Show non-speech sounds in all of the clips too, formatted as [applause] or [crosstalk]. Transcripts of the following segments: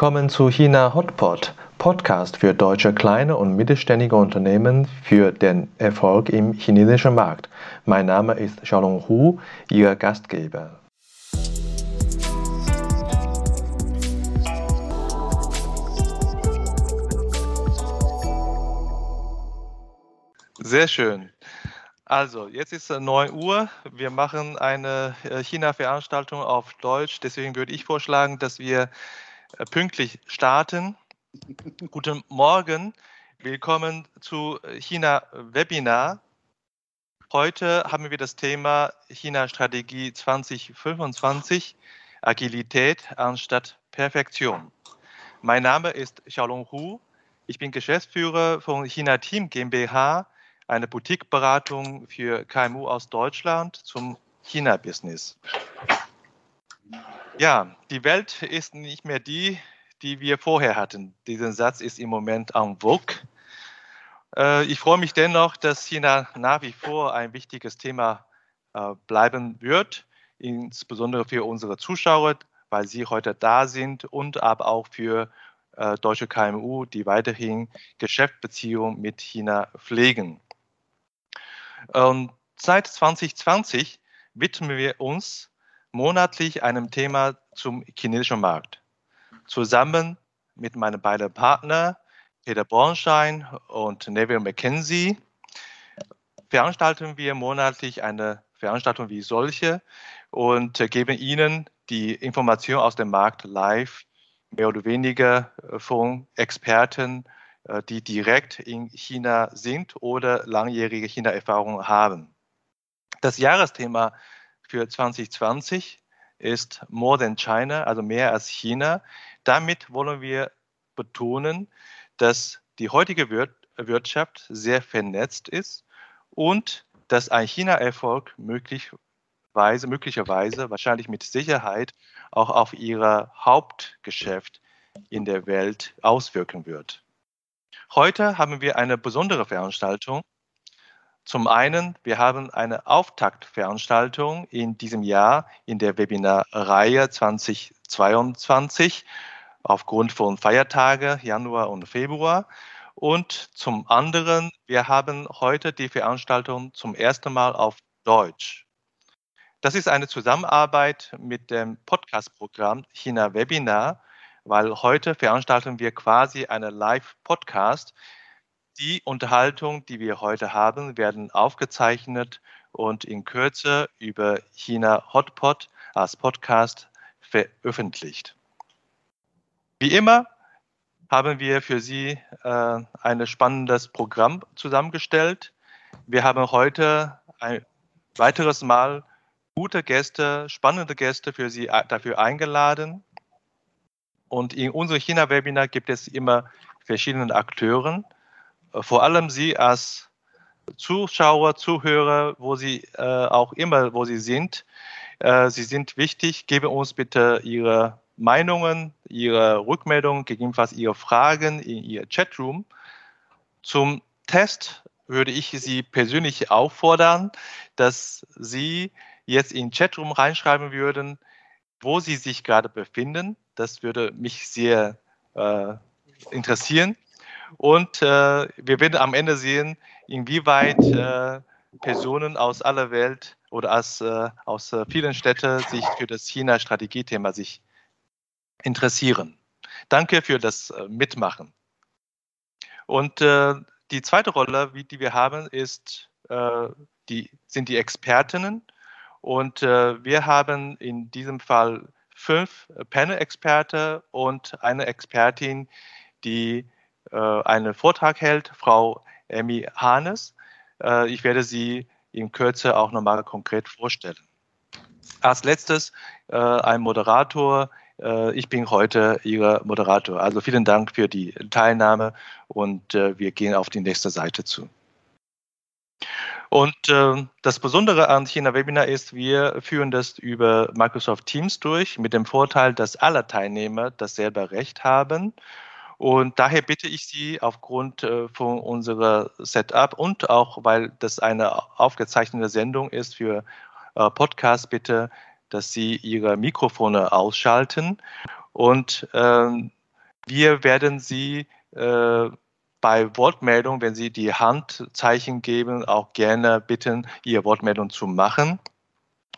Willkommen zu China Hotpot, Podcast für deutsche kleine und mittelständige Unternehmen für den Erfolg im chinesischen Markt. Mein Name ist Xiaolong Hu, Ihr Gastgeber. Sehr schön. Also, jetzt ist 9 Uhr. Wir machen eine äh, China-Veranstaltung auf Deutsch. Deswegen würde ich vorschlagen, dass wir pünktlich starten. Guten Morgen, willkommen zu China Webinar. Heute haben wir das Thema China Strategie 2025, Agilität anstatt Perfektion. Mein Name ist Xiaolong Hu. Ich bin Geschäftsführer von China Team GmbH, eine Boutique-Beratung für KMU aus Deutschland zum China-Business. Ja, die Welt ist nicht mehr die, die wir vorher hatten. Dieser Satz ist im Moment en vogue. Äh, ich freue mich dennoch, dass China nach wie vor ein wichtiges Thema äh, bleiben wird, insbesondere für unsere Zuschauer, weil sie heute da sind und aber auch für äh, deutsche KMU, die weiterhin Geschäftsbeziehungen mit China pflegen. Und seit 2020 widmen wir uns monatlich einem Thema zum chinesischen Markt. Zusammen mit meinen beiden Partnern, Peter Bornstein und Neville McKenzie, veranstalten wir monatlich eine Veranstaltung wie solche und geben Ihnen die Informationen aus dem Markt live, mehr oder weniger von Experten, äh, die direkt in China sind oder langjährige China-Erfahrung haben. Das Jahresthema für 2020 ist More than China, also mehr als China. Damit wollen wir betonen, dass die heutige Wirtschaft sehr vernetzt ist und dass ein China-Erfolg möglicherweise, möglicherweise, wahrscheinlich mit Sicherheit auch auf ihr Hauptgeschäft in der Welt auswirken wird. Heute haben wir eine besondere Veranstaltung zum einen, wir haben eine Auftaktveranstaltung in diesem Jahr in der Webinarreihe 2022 aufgrund von Feiertagen Januar und Februar. Und zum anderen, wir haben heute die Veranstaltung zum ersten Mal auf Deutsch. Das ist eine Zusammenarbeit mit dem Podcast-Programm China Webinar, weil heute veranstalten wir quasi eine Live-Podcast die Unterhaltung, die wir heute haben, werden aufgezeichnet und in Kürze über China Hotpot als Podcast veröffentlicht. Wie immer haben wir für Sie äh, ein spannendes Programm zusammengestellt. Wir haben heute ein weiteres Mal gute Gäste, spannende Gäste für Sie äh, dafür eingeladen. Und in unserem China-Webinar gibt es immer verschiedene Akteuren, vor allem Sie als Zuschauer, Zuhörer, wo Sie äh, auch immer, wo Sie sind, äh, Sie sind wichtig. Geben uns bitte Ihre Meinungen, Ihre Rückmeldungen, gegebenenfalls Ihre Fragen in Ihr Chatroom. Zum Test würde ich Sie persönlich auffordern, dass Sie jetzt in Chatroom reinschreiben würden, wo Sie sich gerade befinden. Das würde mich sehr äh, interessieren. Und äh, wir werden am Ende sehen, inwieweit äh, Personen aus aller Welt oder aus, äh, aus äh, vielen Städten sich für das China-Strategiethema sich interessieren. Danke für das äh, Mitmachen. Und äh, die zweite Rolle, die wir haben, ist, die, sind die Expertinnen. Und wir haben in diesem Fall fünf Panel-Experte und eine Expertin, die einen Vortrag hält, Frau Emmy Hahnes. Äh, ich werde sie in Kürze auch nochmal konkret vorstellen. Als letztes äh, ein Moderator. Ich bin heute Ihr Moderator. Also vielen Dank für die Teilnahme und wir gehen auf die nächste Seite zu. Und äh, das Besondere an China Webinar ist, wir führen das über Microsoft Teams durch, mit dem Vorteil, dass alle Teilnehmer dasselbe Recht haben und daher bitte ich Sie aufgrund äh, von unserer Setup und auch, weil das eine aufgezeichnete Sendung ist für äh, Podcast, bitte, dass Sie Ihre Mikrofone ausschalten. Und ähm, Wir werden Sie äh, bei Wortmeldung, wenn Sie die Handzeichen geben, auch gerne bitten, Ihre Wortmeldung zu machen.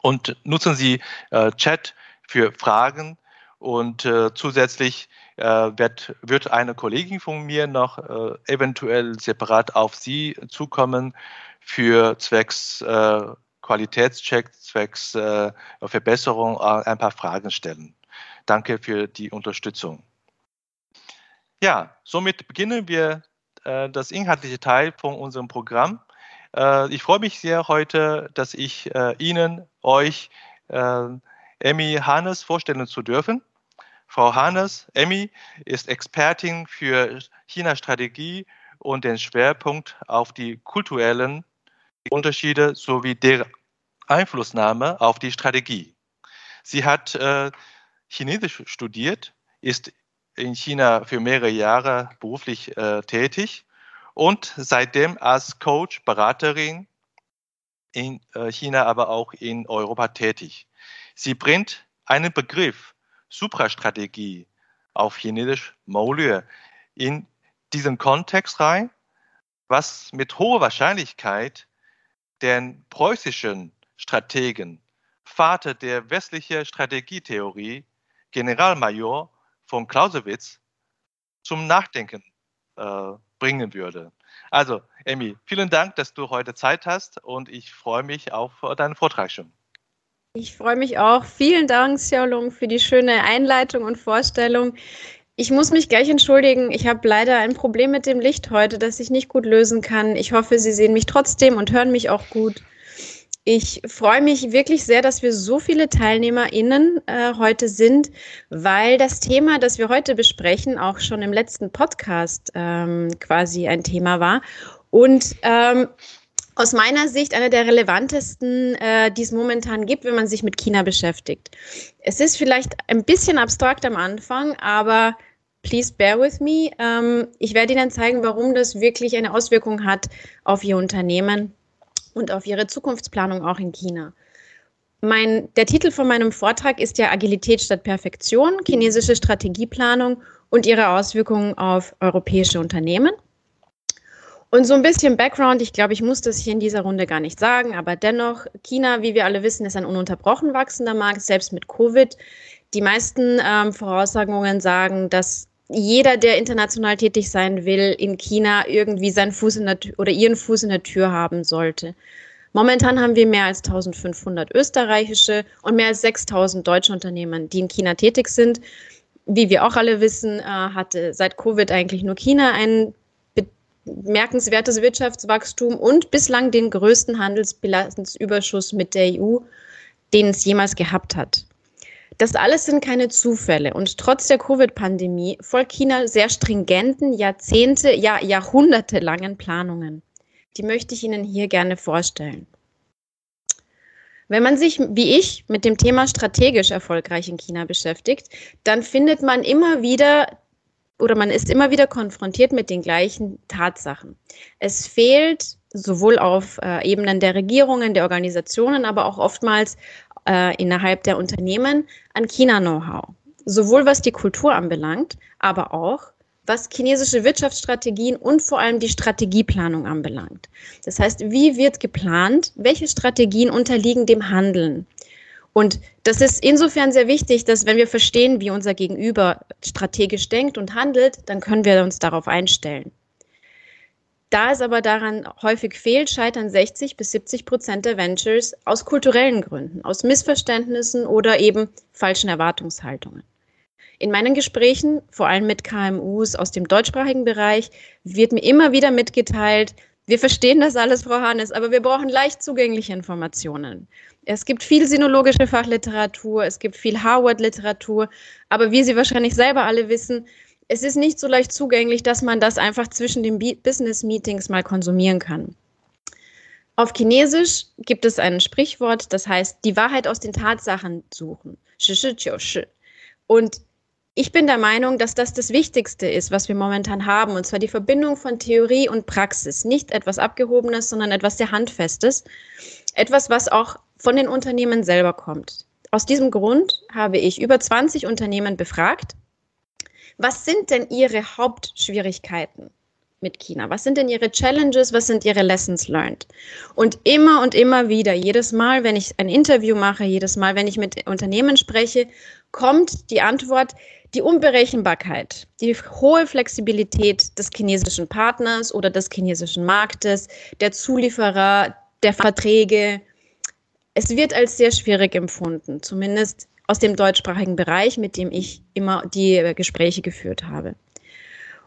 Und nutzen Sie äh, Chat für Fragen und äh, zusätzlich äh, wird, wird eine Kollegin von mir noch äh, eventuell separat auf Sie zukommen für zwecks äh, Qualitätscheck, zwecks äh, Verbesserung ein paar Fragen stellen. Danke für die Unterstützung. Ja, somit beginnen wir äh, das inhaltliche Teil von unserem Programm. Äh, ich freue mich sehr heute, dass ich äh, Ihnen, euch, äh, Emmy Hannes vorstellen zu dürfen. Frau Hannes, Emmy, ist Expertin für China-Strategie und den Schwerpunkt auf die kulturellen Unterschiede sowie deren Einflussnahme auf die Strategie. Sie hat äh, Chinesisch studiert, ist in China für mehrere Jahre beruflich äh, tätig und seitdem als Coach, Beraterin in äh, China, aber auch in Europa tätig. Sie bringt einen Begriff Suprastrategie auf Chinesisch Maulue in diesen Kontext rein, was mit hoher Wahrscheinlichkeit den preußischen Strategen, Vater der westlichen Strategietheorie, Generalmajor von Clausewitz zum Nachdenken äh, bringen würde. Also, Emmy, vielen Dank, dass du heute Zeit hast und ich freue mich auf deinen Vortrag schon. Ich freue mich auch. Vielen Dank, Xiaolong, für die schöne Einleitung und Vorstellung. Ich muss mich gleich entschuldigen. Ich habe leider ein Problem mit dem Licht heute, das ich nicht gut lösen kann. Ich hoffe, Sie sehen mich trotzdem und hören mich auch gut. Ich freue mich wirklich sehr, dass wir so viele TeilnehmerInnen äh, heute sind, weil das Thema, das wir heute besprechen, auch schon im letzten Podcast ähm, quasi ein Thema war. Und ähm, aus meiner Sicht einer der relevantesten, äh, die es momentan gibt, wenn man sich mit China beschäftigt. Es ist vielleicht ein bisschen abstrakt am Anfang, aber please bear with me. Ähm, ich werde Ihnen zeigen, warum das wirklich eine Auswirkung hat auf Ihr Unternehmen und auf ihre Zukunftsplanung auch in China. Mein, der Titel von meinem Vortrag ist ja Agilität statt Perfektion, chinesische Strategieplanung und ihre Auswirkungen auf europäische Unternehmen. Und so ein bisschen Background, ich glaube, ich muss das hier in dieser Runde gar nicht sagen, aber dennoch, China, wie wir alle wissen, ist ein ununterbrochen wachsender Markt, selbst mit Covid. Die meisten ähm, Voraussagungen sagen, dass jeder, der international tätig sein will, in China irgendwie seinen Fuß in der Tür oder ihren Fuß in der Tür haben sollte. Momentan haben wir mehr als 1500 österreichische und mehr als 6000 deutsche Unternehmen, die in China tätig sind. Wie wir auch alle wissen, äh, hatte seit Covid eigentlich nur China ein bemerkenswertes Wirtschaftswachstum und bislang den größten Handelsbilanzüberschuss mit der EU, den es jemals gehabt hat. Das alles sind keine Zufälle. Und trotz der Covid-Pandemie folgt China sehr stringenten, Jahrzehnte, ja jahrhundertelangen Planungen. Die möchte ich Ihnen hier gerne vorstellen. Wenn man sich, wie ich, mit dem Thema strategisch erfolgreich in China beschäftigt, dann findet man immer wieder oder man ist immer wieder konfrontiert mit den gleichen Tatsachen. Es fehlt sowohl auf äh, Ebenen der Regierungen, der Organisationen, aber auch oftmals äh, innerhalb der Unternehmen an China-Know-how. Sowohl was die Kultur anbelangt, aber auch was chinesische Wirtschaftsstrategien und vor allem die Strategieplanung anbelangt. Das heißt, wie wird geplant? Welche Strategien unterliegen dem Handeln? Und das ist insofern sehr wichtig, dass wenn wir verstehen, wie unser Gegenüber strategisch denkt und handelt, dann können wir uns darauf einstellen. Da es aber daran häufig fehlt, scheitern 60 bis 70 Prozent der Ventures aus kulturellen Gründen, aus Missverständnissen oder eben falschen Erwartungshaltungen. In meinen Gesprächen, vor allem mit KMUs aus dem deutschsprachigen Bereich, wird mir immer wieder mitgeteilt, wir verstehen das alles, Frau Hannes, aber wir brauchen leicht zugängliche Informationen. Es gibt viel sinologische Fachliteratur, es gibt viel Harvard-Literatur, aber wie Sie wahrscheinlich selber alle wissen, es ist nicht so leicht zugänglich, dass man das einfach zwischen den Business-Meetings mal konsumieren kann. Auf Chinesisch gibt es ein Sprichwort, das heißt, die Wahrheit aus den Tatsachen suchen. Und ich bin der Meinung, dass das das Wichtigste ist, was wir momentan haben, und zwar die Verbindung von Theorie und Praxis. Nicht etwas Abgehobenes, sondern etwas sehr Handfestes. Etwas, was auch von den Unternehmen selber kommt. Aus diesem Grund habe ich über 20 Unternehmen befragt, Was sind denn Ihre Hauptschwierigkeiten mit China? Was sind denn Ihre Challenges? Was sind Ihre Lessons learned? Und immer und immer wieder, jedes Mal, wenn ich ein Interview mache, jedes Mal, wenn ich mit Unternehmen spreche, kommt die Antwort, die Unberechenbarkeit, die hohe Flexibilität des chinesischen Partners oder des chinesischen Marktes, der Zulieferer, der Verträge. Es wird als sehr schwierig empfunden, zumindest aus dem deutschsprachigen Bereich, mit dem ich immer die Gespräche geführt habe.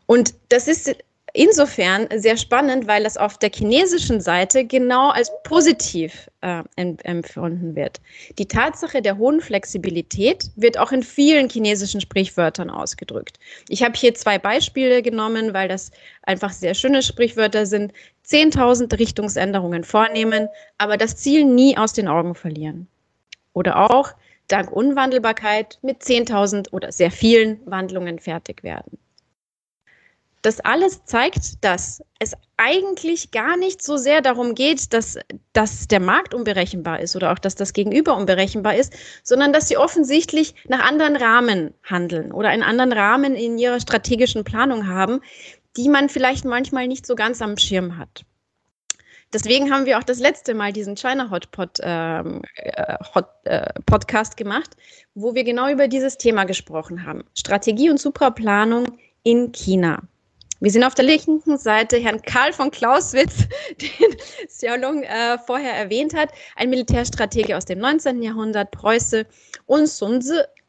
Und das ist insofern sehr spannend, weil das auf der chinesischen Seite genau als positiv äh, empfunden wird. Die Tatsache der hohen Flexibilität wird auch in vielen chinesischen Sprichwörtern ausgedrückt. Ich habe hier zwei Beispiele genommen, weil das einfach sehr schöne Sprichwörter sind. 10.000 Richtungsänderungen vornehmen, aber das Ziel nie aus den Augen verlieren. Oder auch dank Unwandelbarkeit mit 10.000 oder sehr vielen Wandlungen fertig werden. Das alles zeigt, dass es eigentlich gar nicht so sehr darum geht, dass, dass der Markt unberechenbar ist oder auch, dass das Gegenüber unberechenbar ist, sondern dass sie offensichtlich nach anderen Rahmen handeln oder einen anderen Rahmen in ihrer strategischen Planung haben, die man vielleicht manchmal nicht so ganz am Schirm hat. Deswegen haben wir auch das letzte Mal diesen China Hotpot ähm, äh, Hot, äh, Podcast gemacht, wo wir genau über dieses Thema gesprochen haben. Strategie und Supraplanung in China. Wir sehen auf der linken Seite Herrn Karl von Clausewitz, [laughs] den Xiaolong äh, vorher erwähnt hat, ein Militärstratege aus dem 19. Jahrhundert, Preuße, und Sun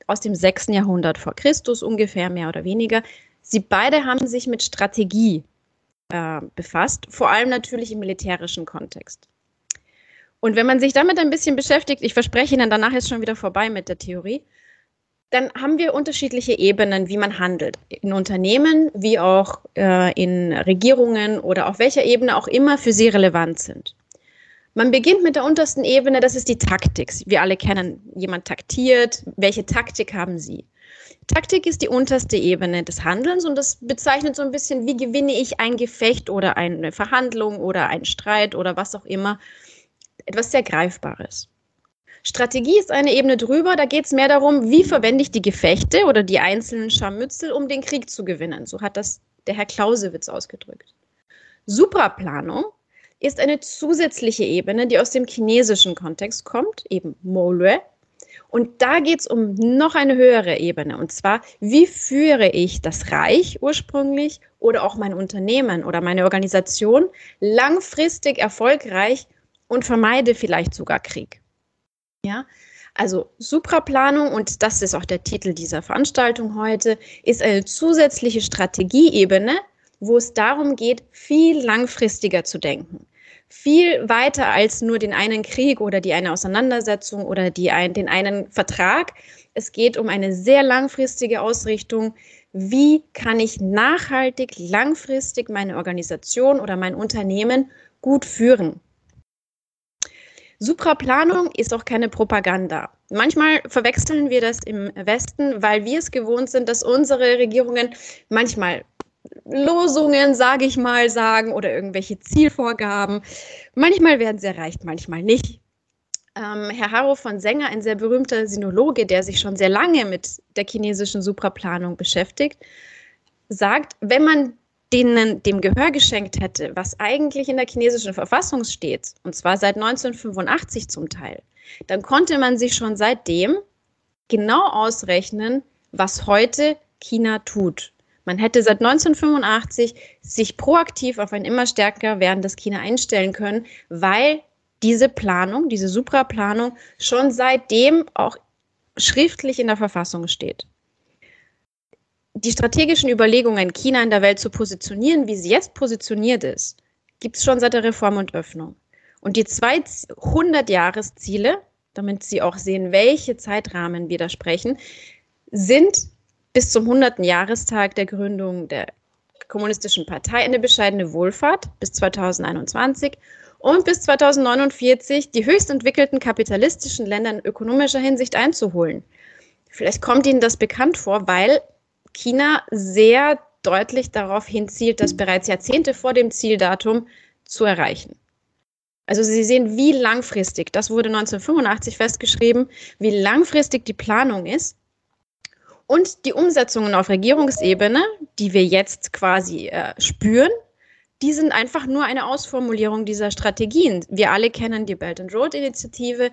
aus dem 6. Jahrhundert vor Christus ungefähr, mehr oder weniger. Sie beide haben sich mit Strategie äh, befasst, vor allem natürlich im militärischen Kontext. Und wenn man sich damit ein bisschen beschäftigt, ich verspreche Ihnen, danach ist schon wieder vorbei mit der Theorie, dann haben wir unterschiedliche Ebenen, wie man handelt. In Unternehmen, wie auch äh, in Regierungen oder auf welcher Ebene auch immer für sie relevant sind. Man beginnt mit der untersten Ebene, das ist die Taktik. Wir alle kennen, jemand taktiert. Welche Taktik haben Sie? Taktik ist die unterste Ebene des Handelns und das bezeichnet so ein bisschen, wie gewinne ich ein Gefecht oder eine Verhandlung oder einen Streit oder was auch immer. Etwas sehr Greifbares. Strategie ist eine Ebene drüber, da geht es mehr darum, wie verwende ich die Gefechte oder die einzelnen Scharmützel, um den Krieg zu gewinnen. So hat das der Herr Clausewitz ausgedrückt. Supraplanung ist eine zusätzliche Ebene, die aus dem chinesischen Kontext kommt, eben Molue. Und da geht es um noch eine höhere Ebene. Und zwar, wie führe ich das Reich ursprünglich oder auch mein Unternehmen oder meine Organisation langfristig erfolgreich und vermeide vielleicht sogar Krieg. Ja, also Supraplanung, und das ist auch der Titel dieser Veranstaltung heute, ist eine zusätzliche Strategieebene, wo es darum geht, viel langfristiger zu denken. Viel weiter als nur den einen Krieg oder die eine Auseinandersetzung oder die ein, den einen Vertrag. Es geht um eine sehr langfristige Ausrichtung. Wie kann ich nachhaltig, langfristig meine Organisation oder mein Unternehmen gut führen? Supraplanung ist auch keine Propaganda. Manchmal verwechseln wir das im Westen, weil wir es gewohnt sind, dass unsere Regierungen manchmal Losungen, sage ich mal, sagen oder irgendwelche Zielvorgaben. Manchmal werden sie erreicht, manchmal nicht. Ähm, Herr Haro von Sänger, ein sehr berühmter Sinologe, der sich schon sehr lange mit der chinesischen Supraplanung beschäftigt, sagt, wenn man denen dem Gehör geschenkt hätte, was eigentlich in der chinesischen Verfassung steht, und zwar seit 1985 zum Teil, dann konnte man sich schon seitdem genau ausrechnen, was heute China tut. Man hätte seit 1985 sich proaktiv auf ein immer stärker werdendes China einstellen können, weil diese Planung, diese Supraplanung schon seitdem auch schriftlich in der Verfassung steht die strategischen Überlegungen, China in der Welt zu positionieren, wie sie jetzt positioniert ist, gibt es schon seit der Reform und Öffnung. Und die 200-Jahresziele, damit Sie auch sehen, welche Zeitrahmen wir da sprechen, sind bis zum 100. Jahrestag der Gründung der Kommunistischen Partei eine bescheidene Wohlfahrt bis 2021 und bis 2049 die höchst entwickelten kapitalistischen Länder in ökonomischer Hinsicht einzuholen. Vielleicht kommt Ihnen das bekannt vor, weil China sehr deutlich darauf hinzielt, das bereits Jahrzehnte vor dem Zieldatum zu erreichen. Also Sie sehen, wie langfristig, das wurde 1985 festgeschrieben, wie langfristig die Planung ist. Und die Umsetzungen auf Regierungsebene, die wir jetzt quasi äh, spüren, die sind einfach nur eine Ausformulierung dieser Strategien. Wir alle kennen die Belt and Road Initiative.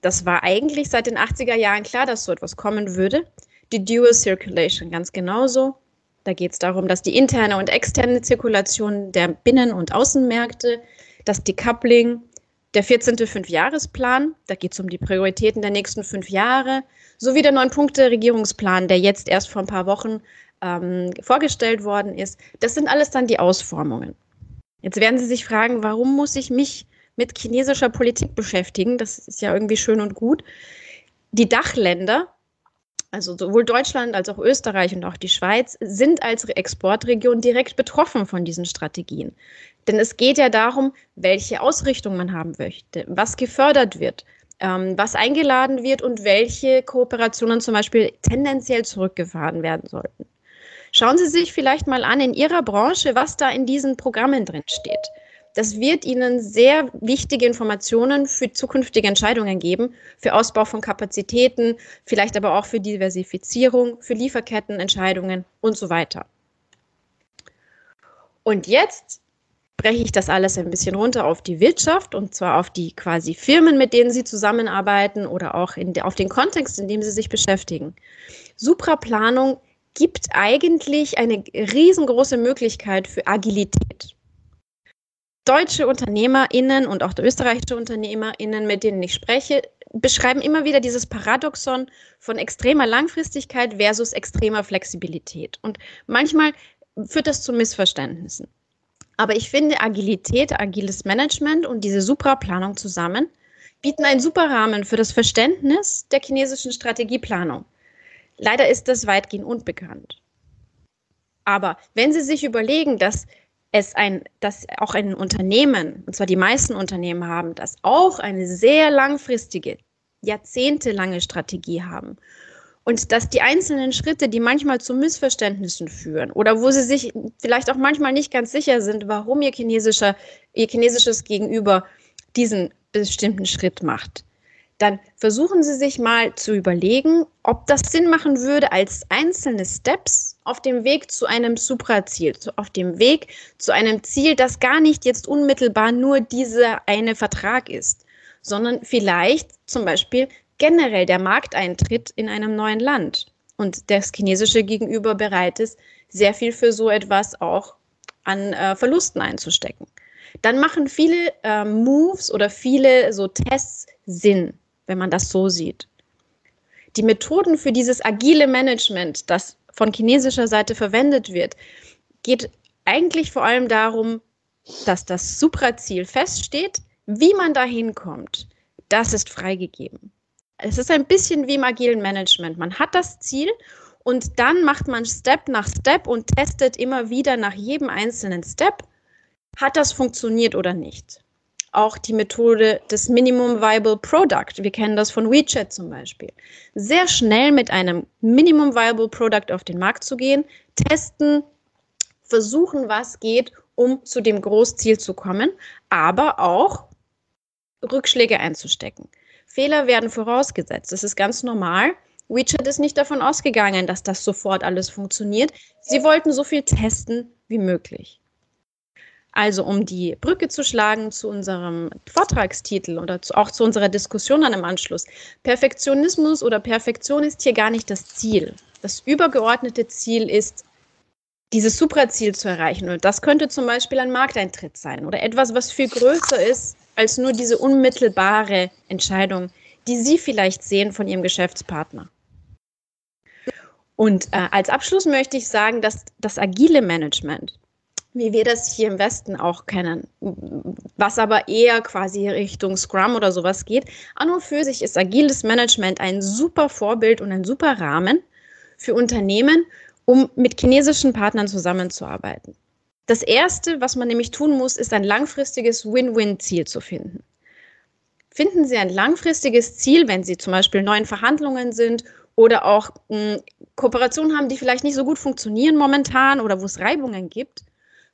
Das war eigentlich seit den 80er Jahren klar, dass so etwas kommen würde. Die Dual Circulation ganz genauso. Da geht es darum, dass die interne und externe Zirkulation der Binnen- und Außenmärkte, das Decoupling, der 14. Fünfjahresplan, da geht es um die Prioritäten der nächsten fünf Jahre, sowie der Neun-Punkte-Regierungsplan, der jetzt erst vor ein paar Wochen ähm, vorgestellt worden ist. Das sind alles dann die Ausformungen. Jetzt werden Sie sich fragen, warum muss ich mich mit chinesischer Politik beschäftigen? Das ist ja irgendwie schön und gut. Die Dachländer, also sowohl Deutschland als auch Österreich und auch die Schweiz, sind als Exportregion direkt betroffen von diesen Strategien. Denn es geht ja darum, welche Ausrichtung man haben möchte, was gefördert wird, ähm, was eingeladen wird und welche Kooperationen zum Beispiel tendenziell zurückgefahren werden sollten. Schauen Sie sich vielleicht mal an in Ihrer Branche, was da in diesen Programmen drin steht. Das wird Ihnen sehr wichtige Informationen für zukünftige Entscheidungen geben, für Ausbau von Kapazitäten, vielleicht aber auch für Diversifizierung, für Lieferkettenentscheidungen und so weiter. Und jetzt breche ich das alles ein bisschen runter auf die Wirtschaft und zwar auf die quasi Firmen, mit denen Sie zusammenarbeiten oder auch in, auf den Kontext, in dem Sie sich beschäftigen. Supraplanung gibt eigentlich eine riesengroße Möglichkeit für Agilität. Deutsche UnternehmerInnen und auch österreichische UnternehmerInnen, mit denen ich spreche, beschreiben immer wieder dieses Paradoxon von extremer Langfristigkeit versus extremer Flexibilität. Und manchmal führt das zu Missverständnissen. Aber ich finde, Agilität, agiles Management und diese Supraplanung zusammen bieten einen super Rahmen für das Verständnis der chinesischen Strategieplanung. Leider ist das weitgehend unbekannt. Aber wenn Sie sich überlegen, dass es ein, dass auch ein Unternehmen, und zwar die meisten Unternehmen haben, das auch eine sehr langfristige, jahrzehntelange Strategie haben. Und dass die einzelnen Schritte, die manchmal zu Missverständnissen führen oder wo sie sich vielleicht auch manchmal nicht ganz sicher sind, warum ihr chinesischer, ihr chinesisches Gegenüber diesen bestimmten Schritt macht, dann versuchen Sie sich mal zu überlegen, ob das Sinn machen würde, als einzelne Steps auf dem Weg zu einem Supraziel, auf dem Weg zu einem Ziel, das gar nicht jetzt unmittelbar nur dieser eine Vertrag ist, sondern vielleicht zum Beispiel generell der Markteintritt in einem neuen Land und das chinesische Gegenüber bereit ist, sehr viel für so etwas auch an äh, Verlusten einzustecken. Dann machen viele äh, Moves oder viele so Tests Sinn wenn man das so sieht. Die Methoden für dieses agile Management, das von chinesischer Seite verwendet wird, geht eigentlich vor allem darum, dass das Supraziel feststeht, wie man dahin kommt. Das ist freigegeben. Es ist ein bisschen wie im agilen Management. Man hat das Ziel und dann macht man Step nach Step und testet immer wieder nach jedem einzelnen Step, hat das funktioniert oder nicht auch die Methode des Minimum Viable Product. Wir kennen das von WeChat zum Beispiel. Sehr schnell mit einem Minimum Viable Product auf den Markt zu gehen, testen, versuchen, was geht, um zu dem Großziel zu kommen, aber auch Rückschläge einzustecken. Fehler werden vorausgesetzt. Das ist ganz normal. WeChat ist nicht davon ausgegangen, dass das sofort alles funktioniert. Sie wollten so viel testen wie möglich. Also um die Brücke zu schlagen zu unserem Vortragstitel oder zu, auch zu unserer Diskussion dann im Anschluss. Perfektionismus oder Perfektion ist hier gar nicht das Ziel. Das übergeordnete Ziel ist, dieses Supraziel zu erreichen. Und das könnte zum Beispiel ein Markteintritt sein oder etwas, was viel größer ist als nur diese unmittelbare Entscheidung, die Sie vielleicht sehen von Ihrem Geschäftspartner. Und äh, als Abschluss möchte ich sagen, dass das agile Management wie wir das hier im Westen auch kennen, was aber eher quasi Richtung Scrum oder sowas geht. An und für sich ist agiles Management ein super Vorbild und ein super Rahmen für Unternehmen, um mit chinesischen Partnern zusammenzuarbeiten. Das Erste, was man nämlich tun muss, ist ein langfristiges Win-Win-Ziel zu finden. Finden Sie ein langfristiges Ziel, wenn Sie zum Beispiel neuen Verhandlungen sind oder auch mh, Kooperationen haben, die vielleicht nicht so gut funktionieren momentan oder wo es Reibungen gibt,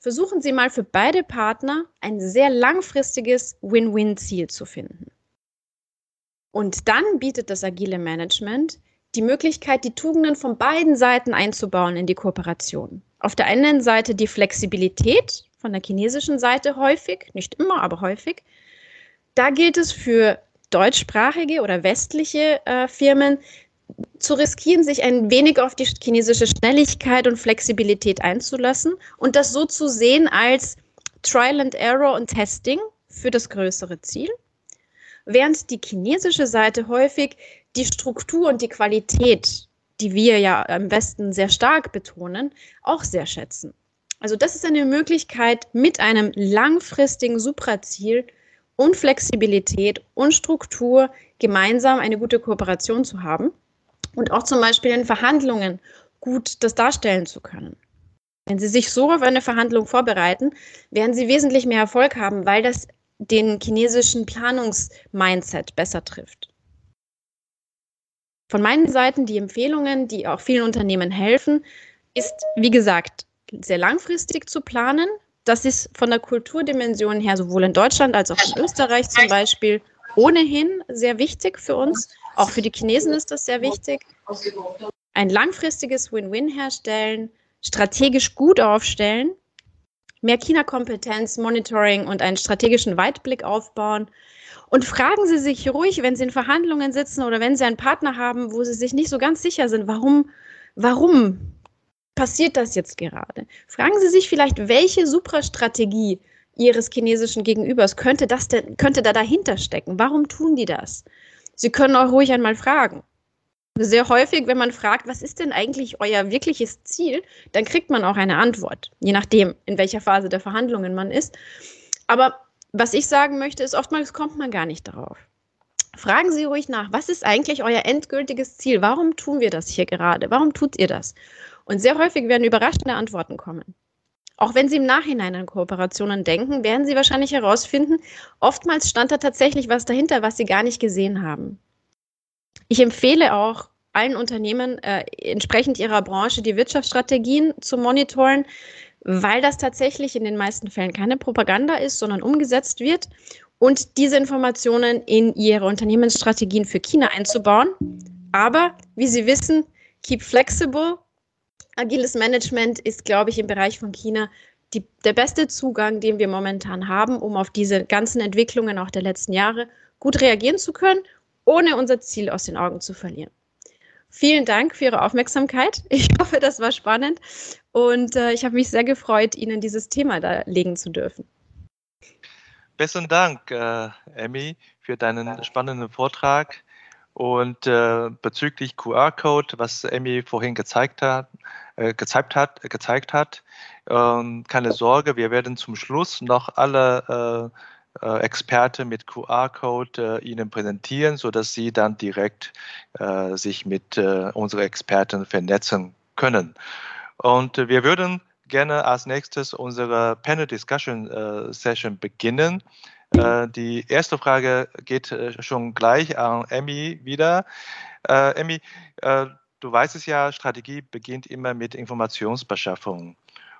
versuchen Sie mal für beide Partner ein sehr langfristiges Win-Win-Ziel zu finden. Und dann bietet das agile Management die Möglichkeit, die Tugenden von beiden Seiten einzubauen in die Kooperation. Auf der einen Seite die Flexibilität von der chinesischen Seite häufig, nicht immer, aber häufig. Da gilt es für deutschsprachige oder westliche äh, Firmen zu riskieren, sich ein wenig auf die chinesische Schnelligkeit und Flexibilität einzulassen und das so zu sehen als Trial and Error und Testing für das größere Ziel, während die chinesische Seite häufig die Struktur und die Qualität, die wir ja im Westen sehr stark betonen, auch sehr schätzen. Also das ist eine Möglichkeit, mit einem langfristigen Supraziel und Flexibilität und Struktur gemeinsam eine gute Kooperation zu haben und auch zum Beispiel in Verhandlungen gut das darstellen zu können. Wenn Sie sich so auf eine Verhandlung vorbereiten, werden Sie wesentlich mehr Erfolg haben, weil das den chinesischen Planungsmindset besser trifft. Von meinen Seiten die Empfehlungen, die auch vielen Unternehmen helfen, ist, wie gesagt, sehr langfristig zu planen. Das ist von der Kulturdimension her sowohl in Deutschland als auch in Österreich zum Beispiel ohnehin sehr wichtig für uns. Auch für die Chinesen ist das sehr wichtig. Ein langfristiges Win-Win herstellen, strategisch gut aufstellen, mehr China-Kompetenz, Monitoring und einen strategischen Weitblick aufbauen. Und fragen Sie sich ruhig, wenn Sie in Verhandlungen sitzen oder wenn Sie einen Partner haben, wo Sie sich nicht so ganz sicher sind, warum, warum passiert das jetzt gerade? Fragen Sie sich vielleicht, welche Suprastrategie Ihres chinesischen Gegenübers könnte das denn, könnte da dahinter stecken? Warum tun die das? Sie können auch ruhig einmal fragen. Sehr häufig, wenn man fragt, was ist denn eigentlich euer wirkliches Ziel, dann kriegt man auch eine Antwort, je nachdem, in welcher Phase der Verhandlungen man ist. Aber was ich sagen möchte, ist, oftmals kommt man gar nicht darauf. Fragen Sie ruhig nach, was ist eigentlich euer endgültiges Ziel? Warum tun wir das hier gerade? Warum tut ihr das? Und sehr häufig werden überraschende Antworten kommen. Auch wenn Sie im Nachhinein an Kooperationen denken, werden Sie wahrscheinlich herausfinden, oftmals stand da tatsächlich was dahinter, was Sie gar nicht gesehen haben. Ich empfehle auch allen Unternehmen äh, entsprechend ihrer Branche die Wirtschaftsstrategien zu monitoren, weil das tatsächlich in den meisten Fällen keine Propaganda ist, sondern umgesetzt wird und diese Informationen in ihre Unternehmensstrategien für China einzubauen. Aber wie Sie wissen, keep flexible. Agiles Management ist, glaube ich, im Bereich von China die, der beste Zugang, den wir momentan haben, um auf diese ganzen Entwicklungen auch der letzten Jahre gut reagieren zu können, ohne unser Ziel aus den Augen zu verlieren. Vielen Dank für Ihre Aufmerksamkeit. [laughs] Ich hoffe, das war spannend und äh, ich habe mich sehr gefreut, Ihnen dieses Thema da legen zu dürfen. Besten Dank, äh, Emmy, für deinen spannenden Vortrag. Und äh, bezüglich QR-Code, was Emmy vorhin gezeigt hat, gezeigt hat, gezeigt hat ähm, keine Sorge, wir werden zum Schluss noch alle äh, äh, Experte mit QR-Code äh, Ihnen präsentieren, sodass Sie dann direkt äh, sich mit äh, unseren Experten vernetzen können. Und äh, wir würden gerne als nächstes unsere Panel Discussion äh, Session beginnen. die erste Frage geht schon gleich an Emmy wieder. Emmy, du weißt es ja, Strategie beginnt immer mit Informationsbeschaffung.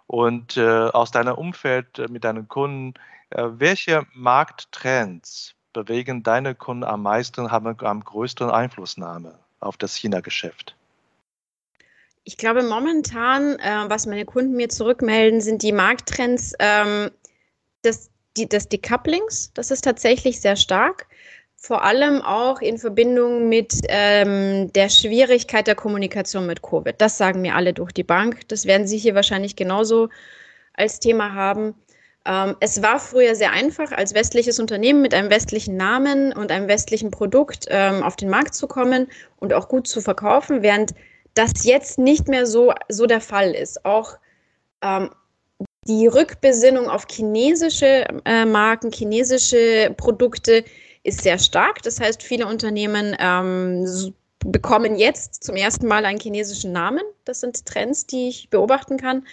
Und aus deinem Umfeld mit deinen Kunden äh, welche Markttrends bewegen deine Kunden am meisten, haben am größten Einflussnahme auf das China-Geschäft? Ich glaube, momentan, äh, was meine Kunden mir zurückmelden, sind die Markttrends ähm, des, die, des Decouplings. Das ist tatsächlich sehr stark. Vor allem auch in Verbindung mit ähm, der Schwierigkeit der Kommunikation mit Covid. Das sagen mir alle durch die Bank. Das werden Sie hier wahrscheinlich genauso als Thema haben. Ähm, es war früher sehr einfach, als westliches Unternehmen mit einem westlichen Namen und einem westlichen Produkt ähm, auf den Markt zu kommen und auch gut zu verkaufen, während das jetzt nicht mehr so, so der Fall ist. Auch ähm, die Rückbesinnung auf chinesische äh, Marken, chinesische Produkte ist sehr stark. Das heißt, viele Unternehmen ähm, bekommen jetzt zum ersten Mal einen chinesischen Namen. Das sind Trends, die ich beobachten kann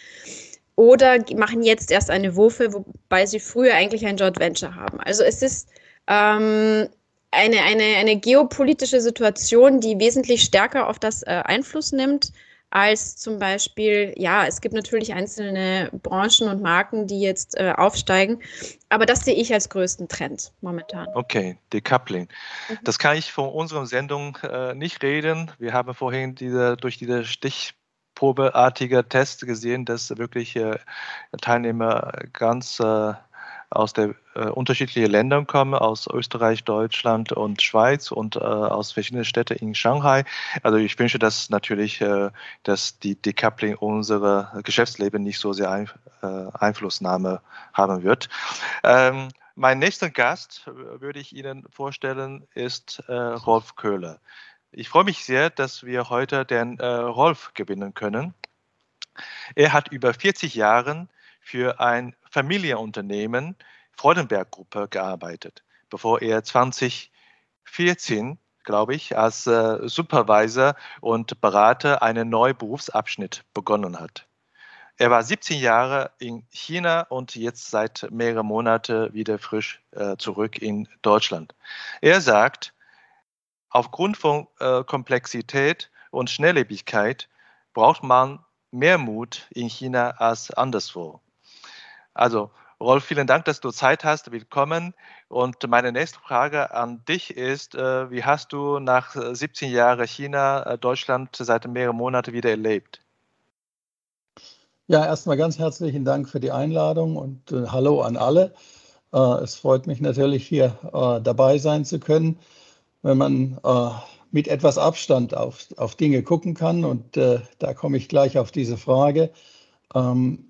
oder machen jetzt erst eine Wurfe, wobei sie früher eigentlich ein Joint Venture haben. Also es ist ähm, eine, eine, eine geopolitische Situation, die wesentlich stärker auf das äh, Einfluss nimmt, als zum Beispiel, ja, es gibt natürlich einzelne Branchen und Marken, die jetzt äh, aufsteigen, aber das sehe ich als größten Trend momentan. Okay, Decoupling. Mhm. Das kann ich von unserer Sendung äh, nicht reden. Wir haben vorhin diese, durch diese Stichprobeartige Test gesehen, dass wirklich äh, Teilnehmer ganz äh, aus der äh, unterschiedlichen Ländern kommen, aus Österreich, Deutschland und Schweiz und äh, aus verschiedenen Städten in Shanghai. Also ich wünsche, dass natürlich, äh, dass die Decoupling unser Geschäftsleben nicht so sehr ein, äh, Einflussnahme haben wird. Ähm, mein nächster Gast, äh, würde ich Ihnen vorstellen, ist äh, Rolf Köhler. Ich freue mich sehr, dass wir heute den Rolf gewinnen können. Er hat über 40 Jahre für ein Familienunternehmen Freudenberg Gruppe gearbeitet, bevor er 2014, glaube ich, als äh, Supervisor und Berater einen neuen Berufsabschnitt begonnen hat. Er war 17 Jahre in China und jetzt seit mehreren Monaten wieder frisch äh, zurück in Deutschland. Er sagt, aufgrund von äh, Komplexität und Schnelllebigkeit braucht man mehr Mut in China als anderswo. Also, Rolf, vielen Dank, dass du Zeit hast. Willkommen. Und meine nächste Frage an dich ist, äh, wie hast du nach 17 Jahren China äh, Deutschland seit mehreren Monaten wieder erlebt? Ja, erstmal ganz herzlichen Dank für die Einladung und äh, Hallo an alle. Äh, es freut mich natürlich, hier äh, dabei sein zu können, wenn man äh, mit etwas Abstand auf, auf Dinge gucken kann. Und da komme ich gleich auf diese Frage. Ähm,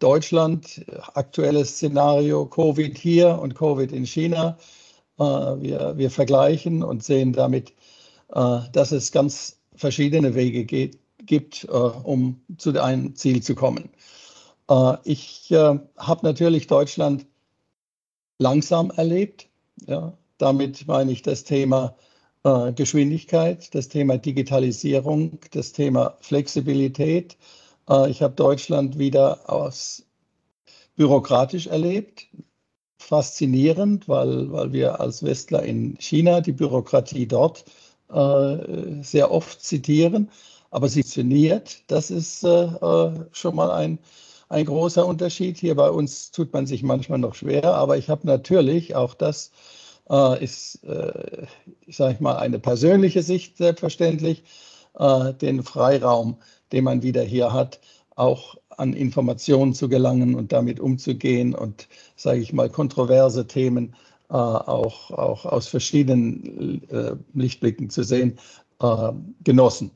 Deutschland, aktuelles Szenario, Covid hier und Covid in China. Äh, wir, wir vergleichen und sehen damit, äh, dass es ganz verschiedene Wege geht, gibt, äh, um zu einem Ziel zu kommen. Ich habe natürlich Deutschland langsam erlebt. Ja. Damit meine ich das Thema Geschwindigkeit, das Thema Digitalisierung, das Thema Flexibilität, ich habe Deutschland wieder aus bürokratisch erlebt. Faszinierend, weil, weil wir als Westler in China die Bürokratie dort äh, sehr oft zitieren. Aber sie funktioniert. Das ist äh, äh, schon mal ein, ein großer Unterschied. Hier bei uns tut man sich manchmal noch schwer, aber ich habe natürlich, auch das äh, ist, äh, sage ich mal, eine persönliche Sicht selbstverständlich, äh, den Freiraum den man wieder hier hat, auch an Informationen zu gelangen und damit umzugehen und, sage ich mal, kontroverse Themen äh, auch, auch aus verschiedenen äh, Lichtblicken zu sehen, äh, genossen.